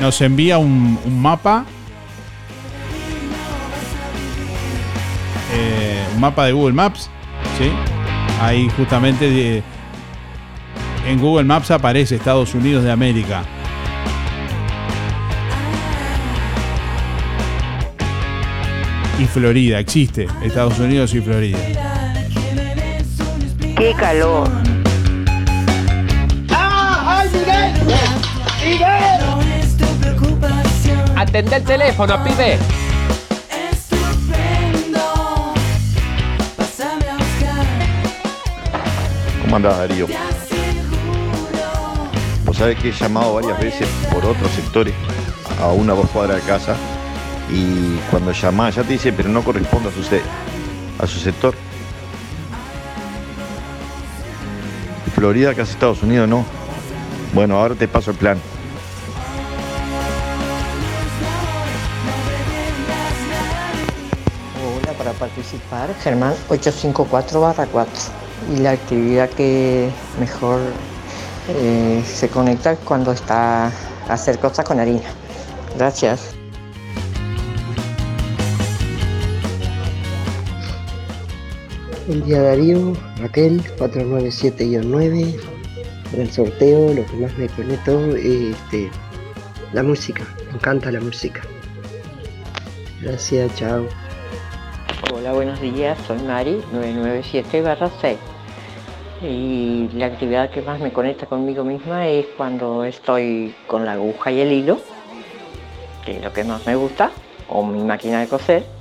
Nos envía un, un mapa. Eh, un mapa de Google Maps. ¿sí? Ahí justamente de- en Google Maps aparece Estados Unidos de América. Y Florida, existe. Estados Unidos y Florida. ¡Qué calor! ¡Ah! ¡Ay, Miguel! ¡Miguel! Atende el teléfono, pibe. ¿Cómo andás, Darío? Vos sabés que he llamado varias veces por otros sectores a una o dos cuadras de casa y cuando llamás ya te dice, pero no corresponde a su, se- a su sector. Florida, casi Estados Unidos, no. Bueno, ahora te paso el plan. Hola, para participar, Germán 854-4. Y la actividad que mejor eh, se conecta es cuando está a hacer cosas con harina. Gracias. Buen día Darío, Raquel, 497-9. Para el sorteo, lo que más me conectó es este, la música. Me encanta la música. Gracias, chao. Hola, buenos días, soy Mari 997-6. Y la actividad que más me conecta conmigo misma es cuando estoy con la aguja y el hilo, que es lo que más me gusta, o mi máquina de coser.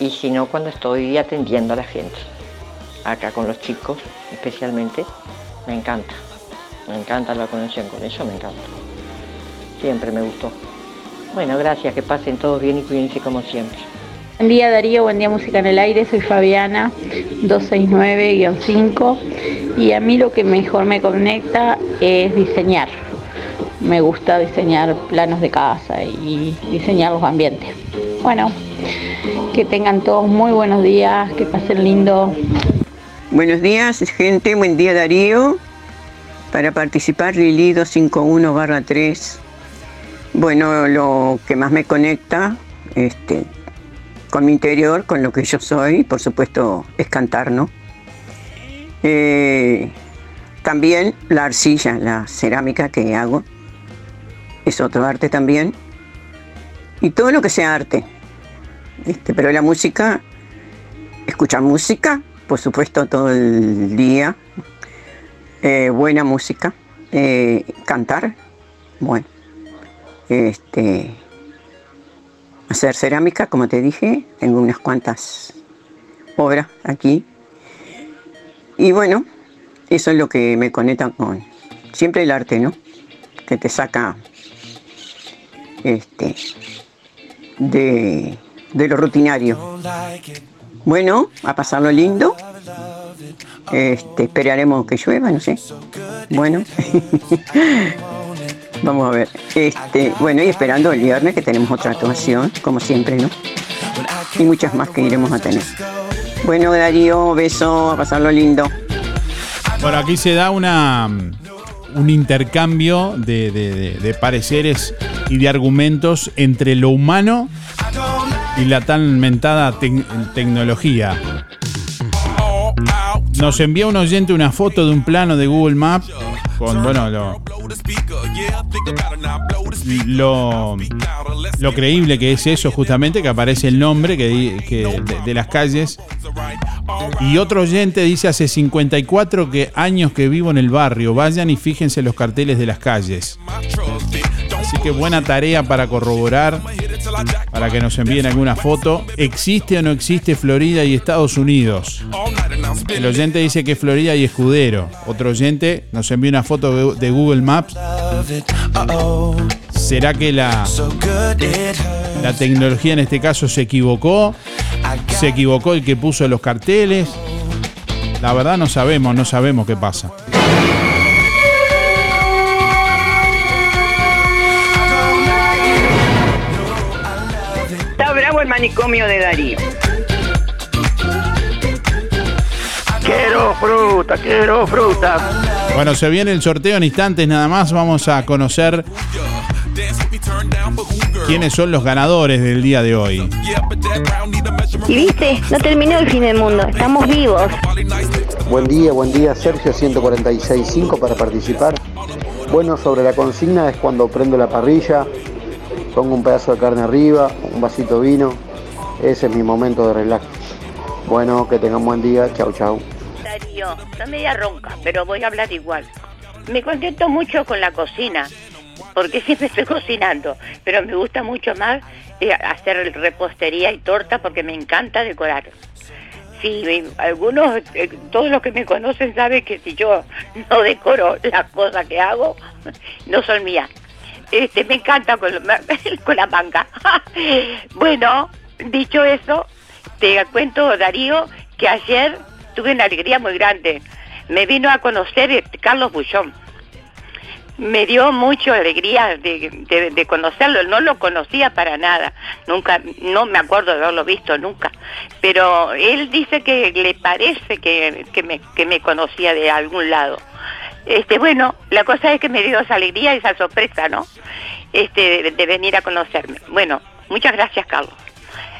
Y si no, cuando estoy atendiendo a la gente, acá con los chicos especialmente, me encanta. Me encanta la conexión con eso, me encanta. Siempre me gustó. Bueno, gracias, que pasen todos bien y cuídense como siempre. Buen día Darío, buen día Música en el Aire, soy Fabiana 269-5 y a mí lo que mejor me conecta es diseñar. Me gusta diseñar planos de casa y diseñar los ambientes. Bueno, que tengan todos muy buenos días, que pasen lindo. Buenos días, gente. Buen día, Darío. Para participar, Lili 251 3. Bueno, lo que más me conecta este, con mi interior, con lo que yo soy, por supuesto, es cantar, ¿no? Eh, también la arcilla, la cerámica que hago, es otro arte también. Y todo lo que sea arte. Pero la música, escuchar música, por supuesto, todo el día. Eh, buena música. Eh, cantar, bueno. Este, hacer cerámica, como te dije, tengo unas cuantas obras aquí. Y bueno, eso es lo que me conecta con siempre el arte, ¿no? Que te saca este de, de lo rutinario. Bueno, a pasarlo lindo. Este, esperaremos que llueva, no sé. Bueno. <laughs> Vamos a ver. Este, bueno, y esperando el viernes que tenemos otra actuación, como siempre, ¿no? Y muchas más que iremos a tener. Bueno, Darío, beso, a pasarlo lindo. Por aquí se da una un intercambio de- de pareceres y de argumentos entre lo humano y la tan mentada tec- tecnología. Nos envía un oyente una foto de un plano de Google Maps con, bueno, lo, lo, lo creíble que es eso, justamente, que aparece el nombre que, que de, de las calles. Y otro oyente dice hace 54 que años que vivo en el barrio. Vayan y fíjense los carteles de las calles. Así que buena tarea para corroborar, para que nos envíen alguna foto. ¿Existe o no existe Florida y Estados Unidos? El oyente dice que Florida y Escudero. Otro oyente nos envía una foto de Google Maps. ¿Será que la, la tecnología en este caso se equivocó? ¿Se equivocó el que puso los carteles? La verdad no sabemos, no sabemos qué pasa. Manicomio de Darío. Quiero fruta, quiero fruta. Bueno, se viene el sorteo en instantes nada más. Vamos a conocer quiénes son los ganadores del día de hoy. Y viste, no terminó el fin del mundo, estamos vivos. Buen día, buen día, Sergio 146.5 para participar. Bueno, sobre la consigna es cuando prendo la parrilla, pongo un pedazo de carne arriba, un vasito de vino. Ese es mi momento de relax. Bueno, que tengan buen día. Chau, chau. Darío, está media ronca, pero voy a hablar igual. Me contento mucho con la cocina, porque <laughs> siempre estoy cocinando, pero me gusta mucho más eh, hacer repostería y torta porque me encanta decorar. Sí, algunos, eh, todos los que me conocen saben que si yo no decoro las cosas que hago, <laughs> no son mías. Este, me encanta con, <laughs> con la manga. bueno, dicho eso, te cuento, Darío, que ayer tuve una alegría muy grande. Me vino a conocer Carlos Bullón me dio mucha alegría de, conocerlo. No lo conocía para nada, nunca, no me acuerdo de haberlo visto nunca. Pero él dice que le parece que, me, que me conocía de algún lado. Este, bueno, la cosa es que me dio esa alegría esa sorpresa, ¿no? Este, de venir a conocerme. Bueno, muchas gracias, Carlos.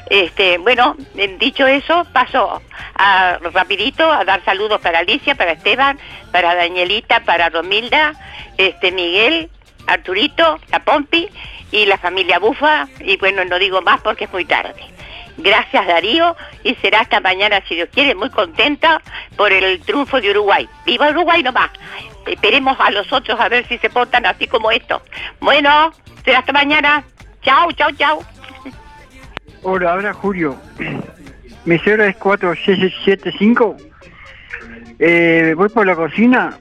Este, bueno, dicho eso, paso a, rapidito a dar saludos para Alicia, para Esteban, para Danielita, para Romilda, este Miguel, Arturito, la Pompi y la familia Bufa. Y bueno, no digo más porque es muy tarde. Gracias Darío y será hasta mañana si Dios quiere, muy contenta por el triunfo de Uruguay. ¡Viva Uruguay nomás! Esperemos a los otros a ver si se portan así como esto. Bueno, será hasta mañana. Chao, chao, chao. Hola, ahora Julio. <clears throat> Mi cero es 4675. Eh, voy por la cocina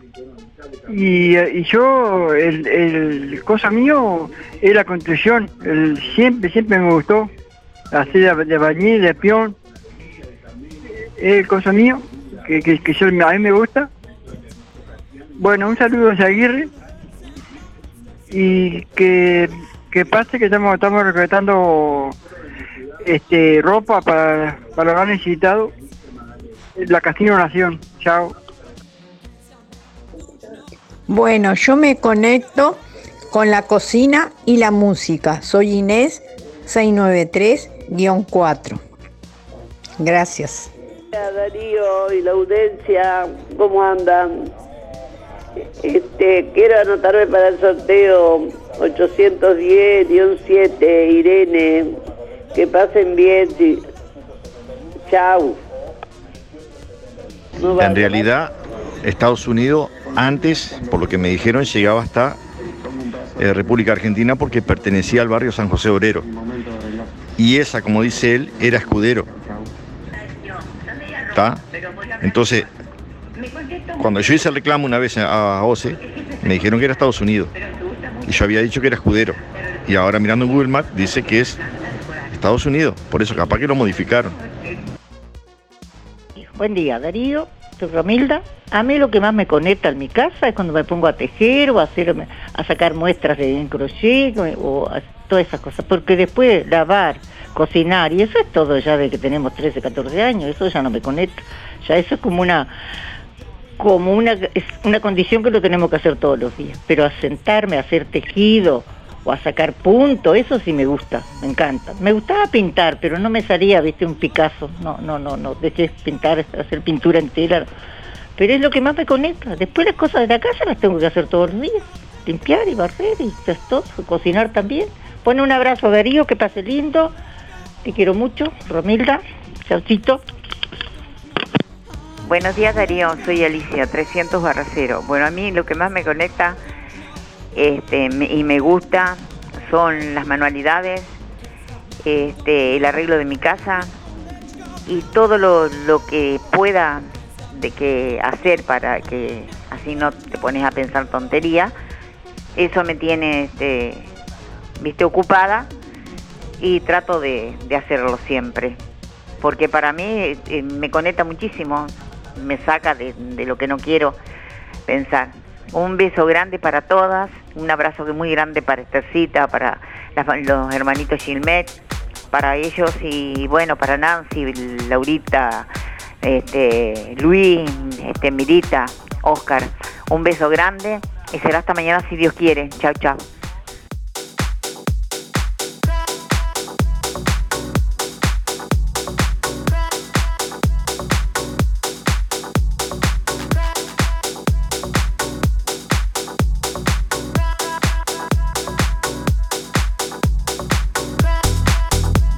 y, yo, el, cosa mío es la construcción. El, siempre, siempre me gustó hacer de, de bañil, de peón. Es cosa mío, que, que, a mí me gusta. Bueno, un saludo a Aguirre y que, que pase que estamos, estamos recolectando este, ropa para, para lo necesitado. La Castillo Nación. Chao. Bueno, yo me conecto con la cocina y la música. Soy Inés 693-4. Gracias. Darío y la audiencia, ¿cómo andan? Este, quiero anotarme para el sorteo 810-7, Irene que pasen bien. Chau. en realidad, Estados Unidos antes, por lo que me dijeron, llegaba hasta eh, República Argentina porque pertenecía al barrio San José Obrero. Y esa, como dice él, era escudero. ¿Está? Entonces, cuando yo hice el reclamo una vez a OCE, me dijeron que era Estados Unidos. Y yo había dicho que era escudero. Y ahora mirando en Google Maps dice que es Estados Unidos. Por eso capaz que lo modificaron. Buen día, Darío. Soy Romilda. A mí lo que más me conecta en mi casa es cuando me pongo a tejer o a, hacer, a sacar muestras de crochet o todas esas cosas. Porque después lavar, cocinar, y eso es todo ya de que tenemos 13, 14 años, eso ya no me conecta. Ya eso es como una como una, es una condición que lo tenemos que hacer todos los días. Pero a sentarme, a hacer tejido, o a sacar punto, eso sí me gusta, me encanta. Me gustaba pintar, pero no me salía, viste, un Picasso, no, no, no, no, dejé pintar, hacer pintura entera, pero es lo que más me conecta. Después las cosas de la casa las tengo que hacer todos los días, limpiar y barrer y todo, cocinar también. Pone un abrazo Darío, que pase lindo, te quiero mucho, Romilda, chaucito. Buenos días Darío, soy Alicia, 300 barra. Bueno, a mí lo que más me conecta este, y me gusta son las manualidades, este, el arreglo de mi casa y todo lo, lo que pueda de que hacer para que así no te pones a pensar tontería. Eso me tiene, este, viste, ocupada y trato de, de hacerlo siempre. Porque para mí eh, me conecta muchísimo, me saca de, de lo que no quiero pensar. Un beso grande para todas, un abrazo muy grande para Estercita, para los hermanitos Gilmet, para ellos y bueno, para Nancy, Laurita, este, Luis, este, Mirita, Oscar. Un beso grande y será hasta mañana si Dios quiere. Chao, chao.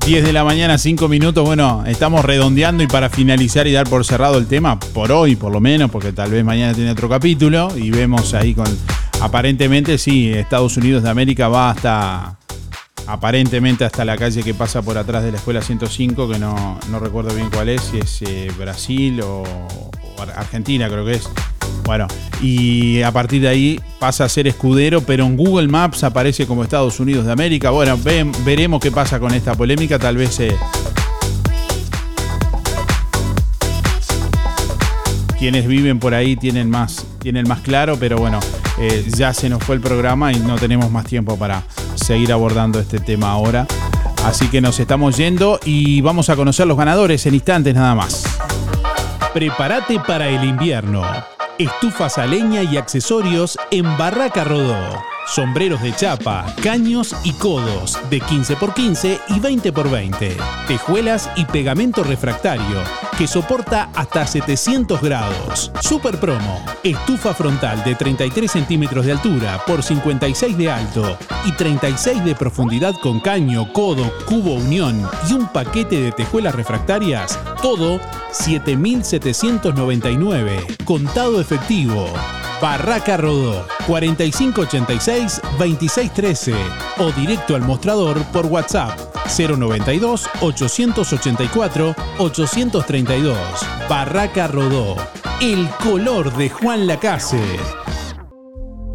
...10 de la mañana, 5 minutos. Bueno, estamos redondeando y para finalizar y dar por cerrado el tema, por hoy por lo menos, porque tal vez mañana tiene otro capítulo. Y vemos ahí con. Aparentemente, sí, Estados Unidos de América va hasta. Aparentemente hasta la calle que pasa por atrás de la escuela 105, que no, no recuerdo bien cuál es, si es eh, Brasil o, o Ar- Argentina, creo que es. Bueno, y a partir de ahí pasa a ser escudero, pero en Google Maps aparece como Estados Unidos de América. Bueno, veremos qué pasa con esta polémica. Tal vez eh, quienes viven por ahí tienen más, tienen más claro, pero bueno, eh, ya se nos fue el programa y no tenemos más tiempo para seguir abordando este tema ahora. Así que nos estamos yendo y vamos a conocer los ganadores en instantes nada más. Prepárate para el invierno. Estufas a leña y accesorios en Barraca Rodó. Sombreros de chapa, caños y codos de 15x15 y 20x20. Tejuelas y pegamento refractario que soporta hasta 700 grados. Super promo. Estufa frontal de 33 centímetros de altura por 56 de alto y 36 de profundidad con caño, codo, cubo unión y un paquete de tejuelas refractarias. Todo 7.799. Contado efectivo. Barraca Rodó 4586-2613 o directo al mostrador por WhatsApp 092 884 832. Barraca Rodó, el color de Juan Lacase.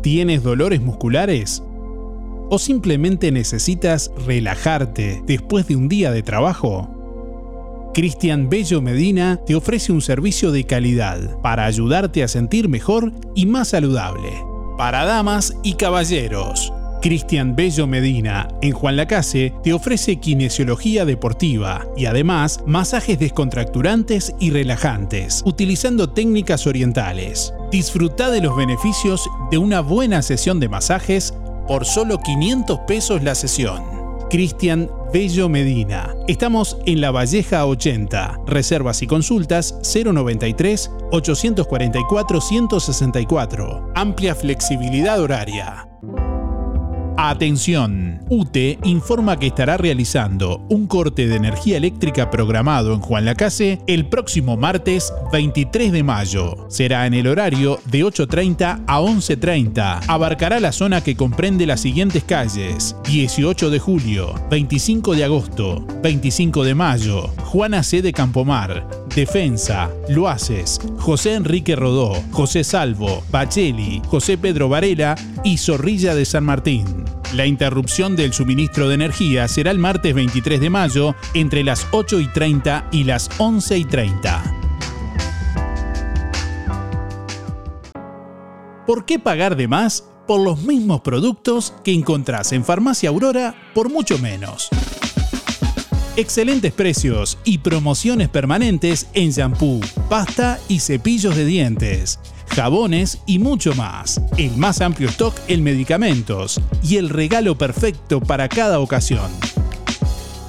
¿Tienes dolores musculares? ¿O simplemente necesitas relajarte después de un día de trabajo? Cristian Bello Medina te ofrece un servicio de calidad para ayudarte a sentir mejor y más saludable. Para damas y caballeros. Cristian Bello Medina, en Juan Lacase, te ofrece kinesiología deportiva y además masajes descontracturantes y relajantes, utilizando técnicas orientales. Disfruta de los beneficios de una buena sesión de masajes por solo 500 pesos la sesión. Cristian Bello Medina. Estamos en La Valleja 80. Reservas y consultas 093 844 164. Amplia flexibilidad horaria. Atención, UTE informa que estará realizando un corte de energía eléctrica programado en Juan Lacase el próximo martes 23 de mayo. Será en el horario de 8.30 a 11.30. Abarcará la zona que comprende las siguientes calles: 18 de julio, 25 de agosto, 25 de mayo, Juana C. de Campomar, Defensa, Loaces, José Enrique Rodó, José Salvo, Bacheli, José Pedro Varela y Zorrilla de San Martín. La interrupción del suministro de energía será el martes 23 de mayo entre las 8 y 30 y las 11 y 30. ¿Por qué pagar de más por los mismos productos que encontrás en Farmacia Aurora por mucho menos? Excelentes precios y promociones permanentes en shampoo, pasta y cepillos de dientes, jabones y mucho más. El más amplio stock en medicamentos y el regalo perfecto para cada ocasión.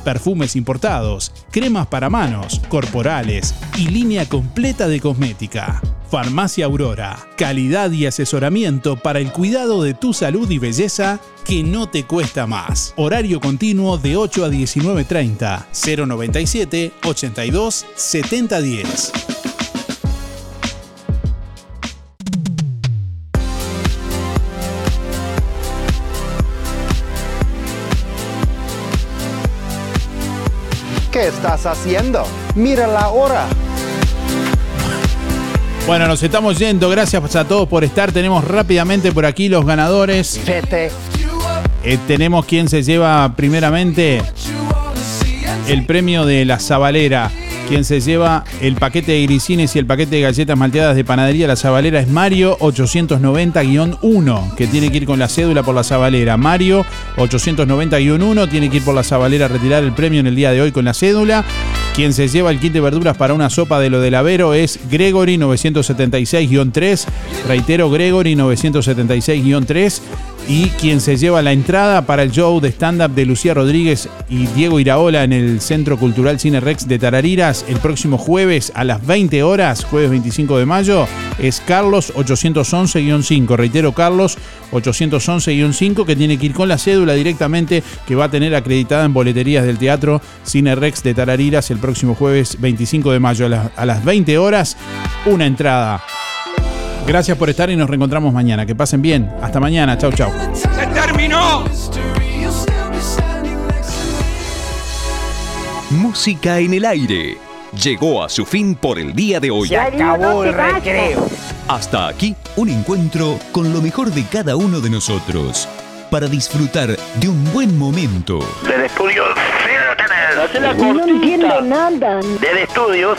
Perfumes importados, cremas para manos, corporales y línea completa de cosmética. Farmacia Aurora, calidad y asesoramiento para el cuidado de tu salud y belleza que no te cuesta más. Horario continuo de 8 a 19.30, 097 82 7010. ¿Qué estás haciendo? Mira la hora. Bueno, nos estamos yendo. Gracias a todos por estar. Tenemos rápidamente por aquí los ganadores. Vete. Eh, tenemos quien se lleva primeramente el premio de la Zabalera. Quien se lleva el paquete de grisines y el paquete de galletas malteadas de panadería La Zabalera es Mario 890-1, que tiene que ir con la cédula por la Zabalera. Mario 890-1 tiene que ir por la Zabalera a retirar el premio en el día de hoy con la cédula. Quien se lleva el kit de verduras para una sopa de lo del Avero es Gregory 976-3. Reitero, Gregory 976-3. Y quien se lleva la entrada para el show de stand-up de Lucía Rodríguez y Diego Iraola en el Centro Cultural Cine Rex de Tarariras el próximo jueves a las 20 horas, jueves 25 de mayo, es Carlos 811-5. Reitero, Carlos 811-5 que tiene que ir con la cédula directamente que va a tener acreditada en boleterías del Teatro Cine Rex de Tarariras el próximo jueves 25 de mayo a las, a las 20 horas. Una entrada. Gracias por estar y nos reencontramos mañana. Que pasen bien. Hasta mañana. Chau, chau. ¡Se terminó! Música en el aire. Llegó a su fin por el día de hoy. Se acabó el recreo. Hasta aquí un encuentro con lo mejor de cada uno de nosotros. Para disfrutar de un buen momento. Del estudio sigan No entiendo nada. Del estudios,